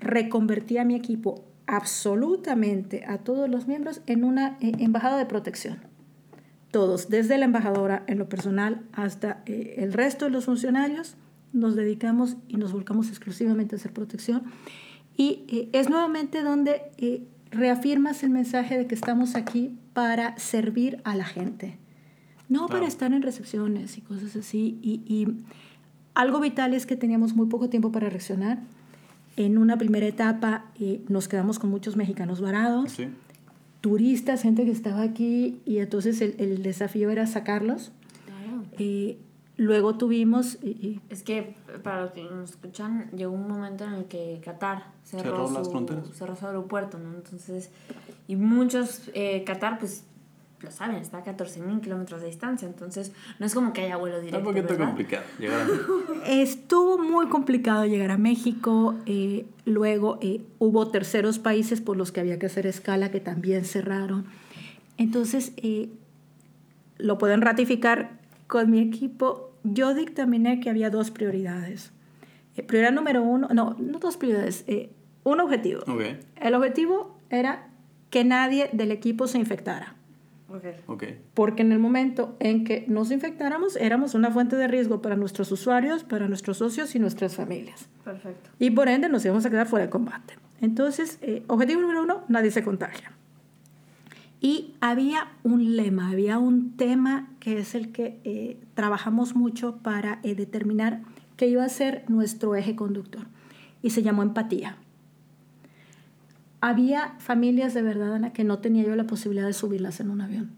reconvertí a mi equipo absolutamente a todos los miembros en una embajada de protección todos, desde la embajadora en lo personal hasta eh, el resto de los funcionarios, nos dedicamos y nos volcamos exclusivamente a hacer protección. Y eh, es nuevamente donde eh, reafirmas el mensaje de que estamos aquí para servir a la gente, no para estar en recepciones y cosas así. Y, algo vital es que teníamos muy poco tiempo para reaccionar. En una primera etapa nos quedamos con muchos mexicanos varados. Sí turistas, gente que estaba aquí, y entonces el, el desafío era sacarlos. Eh, luego tuvimos... es que para los que nos escuchan, llegó un momento en el que Qatar cerró, su, cerró su aeropuerto, ¿no? Entonces, y muchos, eh, Qatar pues lo saben, está a 14.000 kilómetros de distancia, entonces no es como que haya vuelo directo. Está un poquito complicado llegar a México. Estuvo muy complicado llegar a México, eh, luego eh, hubo terceros países por los que había que hacer escala que también cerraron. Entonces, eh, lo pueden ratificar con mi equipo. Yo dictaminé que había dos prioridades. prioridad número uno, no, no dos prioridades, un objetivo. El objetivo era que nadie del equipo se infectara. Okay. Porque en el momento en que nos infectáramos, éramos una fuente de riesgo para nuestros usuarios, para nuestros socios y nuestras familias. Perfecto. Y por ende nos íbamos a quedar fuera de combate. Entonces, eh, objetivo número uno, nadie se contagia. Y había un lema, había un tema que es el que eh, trabajamos mucho para eh, determinar qué iba a ser nuestro eje conductor. Y se llamó empatía. Había familias de verdad, Ana, que no tenía yo la posibilidad de subirlas en un avión.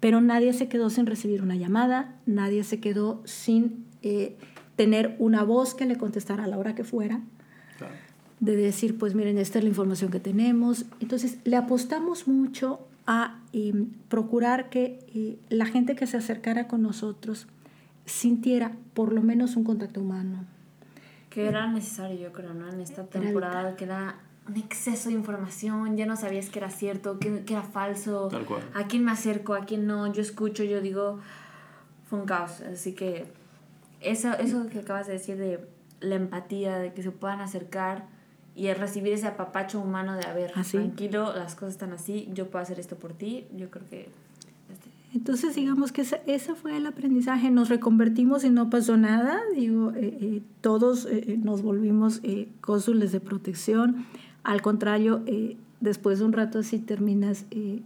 Pero nadie se quedó sin recibir una llamada, nadie se quedó sin eh, tener una voz que le contestara a la hora que fuera. De decir, pues miren, esta es la información que tenemos. Entonces, le apostamos mucho a em, procurar que eh, la gente que se acercara con nosotros sintiera por lo menos un contacto humano. Que era necesario, yo creo, ¿no? En esta temporada, que era un exceso de información, ya no sabías que era cierto, que, que era falso, Tal cual. a quién me acerco, a quién no, yo escucho, yo digo, fue un caos. Así que eso, eso que acabas de decir de la empatía, de que se puedan acercar y el recibir ese apapacho humano de, a ver, Así. tranquilo, las cosas están así, yo puedo hacer esto por ti, yo creo que... este, Entonces, digamos que ese, ese fue el aprendizaje. Nos reconvertimos y no pasó nada. Digo, eh, eh, todos eh, eh, nos volvimos eh, cónsules de protección. Al contrario, eh, después de un rato así terminas, eh,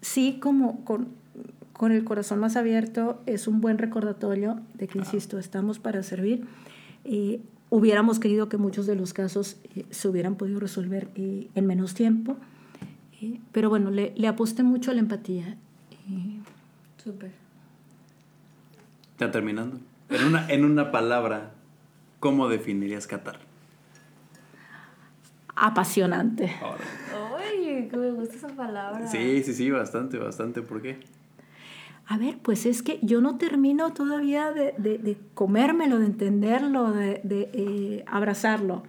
sí, como con, con el corazón más abierto, es un buen recordatorio de que, insisto, estamos para servir. Eh, hubiéramos querido que muchos de los casos eh, se hubieran podido resolver eh, en menos tiempo. Eh, pero bueno, le, le aposté mucho a la empatía. Eh, Súper. Ya terminando. En una, en una palabra, ¿cómo definirías Qatar? Apasionante. Ay, que me gusta esa palabra. Sí, sí, sí, bastante, bastante. ¿Por qué? A ver, pues es que yo no termino todavía de, de- de comérmelo, de entenderlo, de, de, eh, abrazarlo.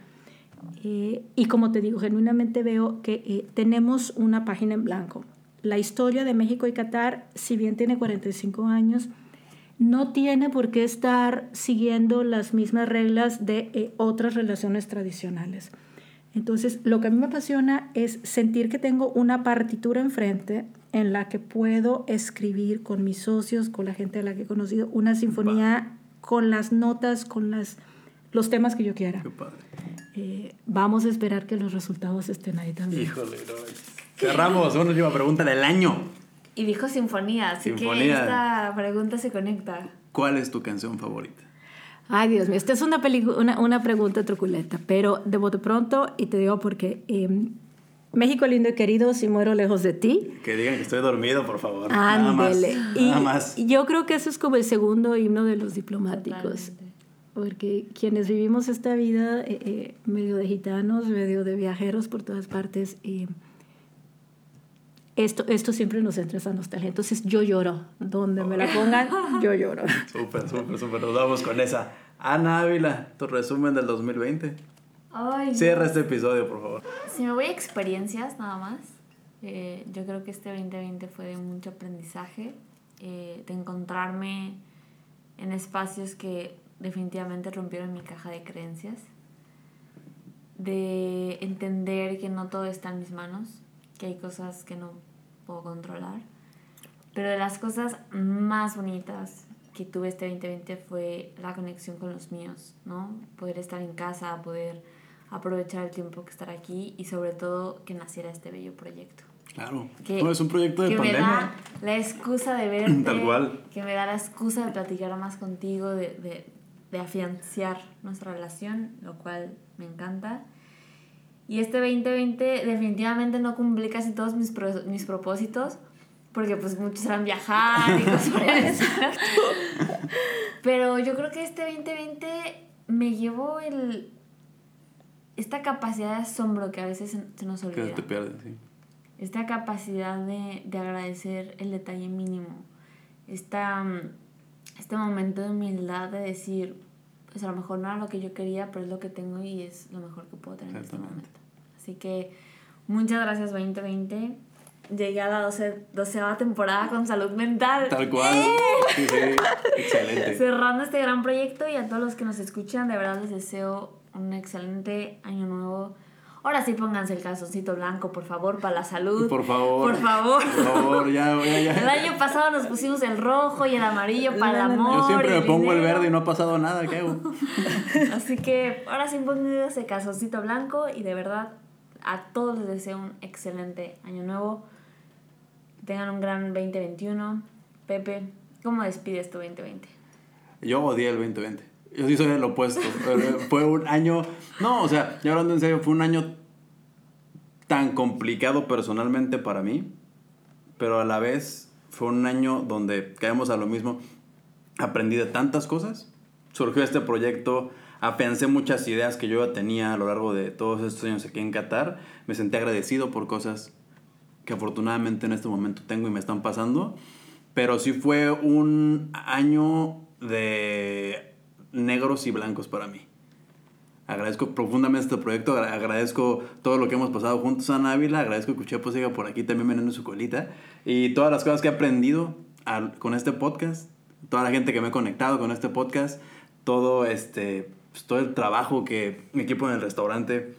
Eh, y como te digo, genuinamente veo que eh, tenemos una página en blanco. La historia de México y Qatar, si bien tiene 45 años, no tiene por qué estar siguiendo las mismas reglas de eh, otras relaciones tradicionales. Entonces, lo que a mí me apasiona es sentir que tengo una partitura enfrente en la que puedo escribir con mis socios, con la gente a la que he conocido, una sinfonía con las notas, con las, los temas que yo quiera. Qué padre. Eh, vamos a esperar que los resultados estén ahí también. Híjole, no. Cerramos. Una última pregunta del año. Y dijo sinfonía, así que Sinfonía. esta pregunta se conecta. ¿Cuál es tu canción favorita? Ay, Dios mío, esta es una, una, una pregunta truculenta, pero de bote pronto, y te digo porque eh, México lindo y querido, si muero lejos de ti, Que digan que estoy dormido, por favor. Nada más. ándele. Y Nada más. yo creo que eso es como el segundo himno de los diplomáticos. Totalmente. Porque quienes vivimos esta vida eh, eh, medio de gitanos, medio de viajeros por todas partes, eh, esto, esto siempre nos entra esa nostalgia. Entonces yo lloro. Donde me la pongan, yo lloro. Súper, súper, súper. Nos vamos con esa. Ana Ávila, tu resumen del 2020. Ay, Cierra este episodio, por favor. Si me voy a experiencias nada más, eh, yo creo que este 2020 fue de mucho aprendizaje, eh, de encontrarme en espacios que definitivamente rompieron mi caja de creencias, de entender que no todo está en mis manos, que hay cosas que no puedo controlar, pero de las cosas más bonitas que tuve este 2020 fue la conexión con los míos, ¿no? Poder estar en casa, poder aprovechar el tiempo que estar aquí y sobre todo que naciera este bello proyecto. Claro. Que, no, es un proyecto de que me pandemia. da la excusa de verte, Tal cual. que me da la excusa de platicar más contigo, de, de, de afianzar nuestra relación, lo cual me encanta. Y este 2020 definitivamente no cumplí casi todos mis, pro- mis propósitos, porque pues muchos eran viajar y cosas por estilo. Pero yo creo que este 2020 me llevó el, esta capacidad de asombro que a veces se, se nos Que olvida te pierdes, sí. esta capacidad de, de agradecer el detalle mínimo, esta, este momento de humildad de decir, pues a lo mejor no era lo que yo quería, pero es lo que tengo y es lo mejor que puedo tener en este momento. Así que muchas gracias 2020. Llegué a la 12, doceava temporada con salud mental. Tal cual. Sí, sí. Excelente. Cerrando este gran proyecto y a todos los que nos escuchan, de verdad les deseo un excelente año nuevo. Ahora sí pónganse el calzoncito blanco, por favor, para la salud. Por favor. Por favor. Por favor, ya, ya, ya. El año pasado nos pusimos el rojo y el amarillo para el amor. Yo siempre me pongo el verde y no ha pasado nada, ¿qué hago? Así que ahora sí pónganse el calzoncito blanco y de verdad a todos les deseo un excelente año nuevo. Tengan un gran 2021. Pepe, ¿cómo despides tu 2020? Yo odié el 2020. Yo sí soy el opuesto. Fue un año. No, o sea, ya hablando en serio, fue un año tan complicado personalmente para mí. Pero a la vez fue un año donde caemos a lo mismo. Aprendí de tantas cosas. Surgió este proyecto. Afiancé muchas ideas que yo ya tenía a lo largo de todos estos años aquí en Qatar. Me sentí agradecido por cosas que afortunadamente en este momento tengo y me están pasando. Pero sí fue un año de negros y blancos para mí. Agradezco profundamente este proyecto, agradezco todo lo que hemos pasado juntos a Ávila, agradezco que Uchepo siga por aquí también vendiendo su colita y todas las cosas que he aprendido con este podcast, toda la gente que me ha conectado con este podcast, todo, este, pues, todo el trabajo que mi equipo en el restaurante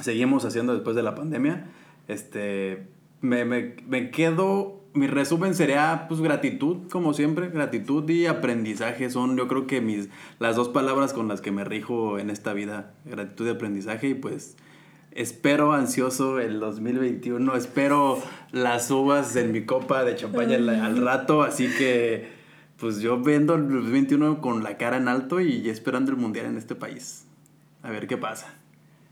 seguimos haciendo después de la pandemia. Este, me, me, me quedo mi resumen sería pues gratitud, como siempre, gratitud y aprendizaje son yo creo que mis las dos palabras con las que me rijo en esta vida, gratitud y aprendizaje y pues espero ansioso el 2021, espero las uvas en mi copa de champaña al rato, así que pues yo vendo el 2021 con la cara en alto y esperando el mundial en este país. A ver qué pasa.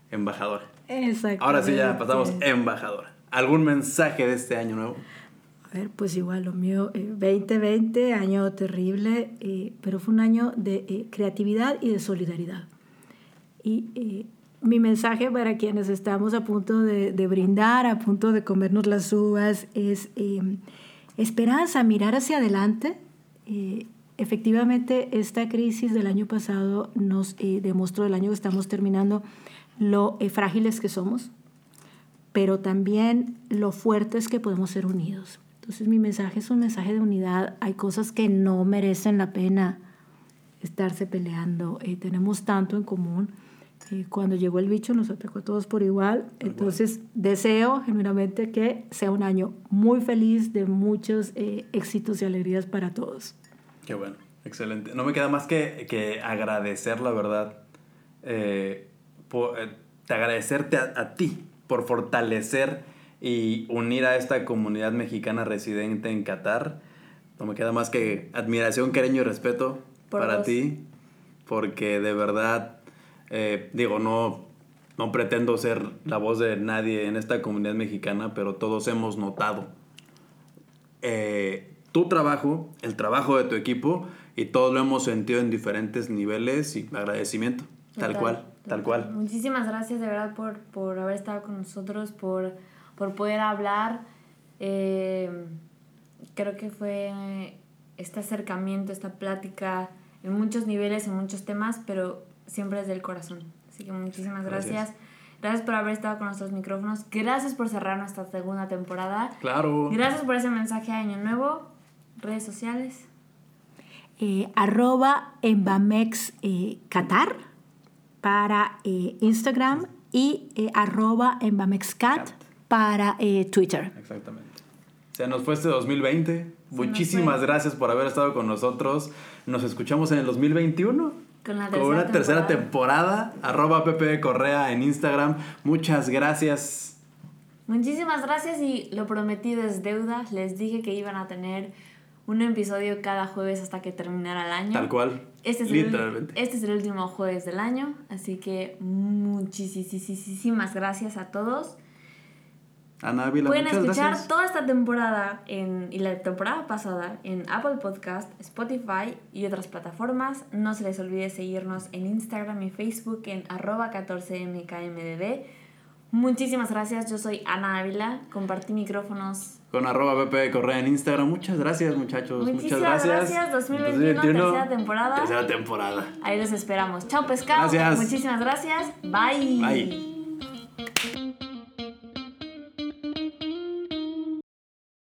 Embajador. Exacto. Ahora sí ya pasamos embajador. ¿Algún mensaje de este año nuevo? Pues igual lo mío, 2020, eh, año terrible, eh, pero fue un año de eh, creatividad y de solidaridad. Y mi mensaje para quienes estamos a punto de, de, brindar, a punto de comernos las uvas, es esperanza, mirar hacia adelante. efectivamente, esta crisis del año pasado nos demostró, el año que estamos terminando, lo frágiles que somos, pero también lo fuertes que podemos ser unidos. Entonces mi mensaje es un mensaje de unidad. Hay cosas que no merecen la pena estarse peleando. Eh, tenemos tanto en común. Eh, cuando llegó el bicho nos atacó a todos por igual. Entonces deseo genuinamente que sea un año muy feliz de muchos eh, éxitos y alegrías para todos. Qué bueno, excelente. No me queda más que, que agradecer la verdad. Por, agradecerte a, a ti por fortalecer y unir a esta comunidad mexicana residente en Qatar. No me queda más que admiración, cariño y respeto para ti, porque de verdad, eh, digo, no, no pretendo ser la voz de nadie en esta comunidad mexicana, pero todos hemos notado eh, tu trabajo, el trabajo de tu equipo, y todos lo hemos sentido en diferentes niveles y agradecimiento, tal cual, tal cual. Muchísimas gracias de verdad por, por haber estado con nosotros, por por poder hablar. Eh, creo que fue este acercamiento, esta plática en muchos niveles, en muchos temas, pero siempre desde el corazón. Así que muchísimas gracias. gracias. por haber estado con nuestros micrófonos. Gracias por cerrar nuestra segunda temporada. Claro. Gracias por ese mensaje de Año Nuevo. Redes sociales. Eh, arroba Embamex eh, Qatar para Instagram y arroba Embamexcat para eh, Twitter. Exactamente. Se nos fue este 2020. Muchísimas gracias por haber estado con nosotros. Nos escuchamos en el 2021. Con, la tercera una tercera temporada. Arroba Pepe Correa en Instagram. Muchas gracias. Muchísimas gracias y lo prometido es deuda. Les dije que iban a tener un episodio cada jueves hasta que terminara el año. Tal cual. Este es Literalmente. El, este es el último jueves del año. Así que muchísimas gracias a todos. Ana Pueden escuchar toda esta temporada en, y la temporada pasada en Apple Podcast, Spotify y otras plataformas. No se les olvide seguirnos en Instagram y Facebook en arroba 14mkmdd. Muchísimas gracias, yo soy Ana Ávila, compartí micrófonos. Con arroba PP Correa en Instagram. Muchas gracias muchachos. Muchas gracias. gracias. 2021, tercera temporada. Tercera temporada. Ahí los esperamos. Chao pescado. Gracias. Muchísimas gracias. Bye. Bye.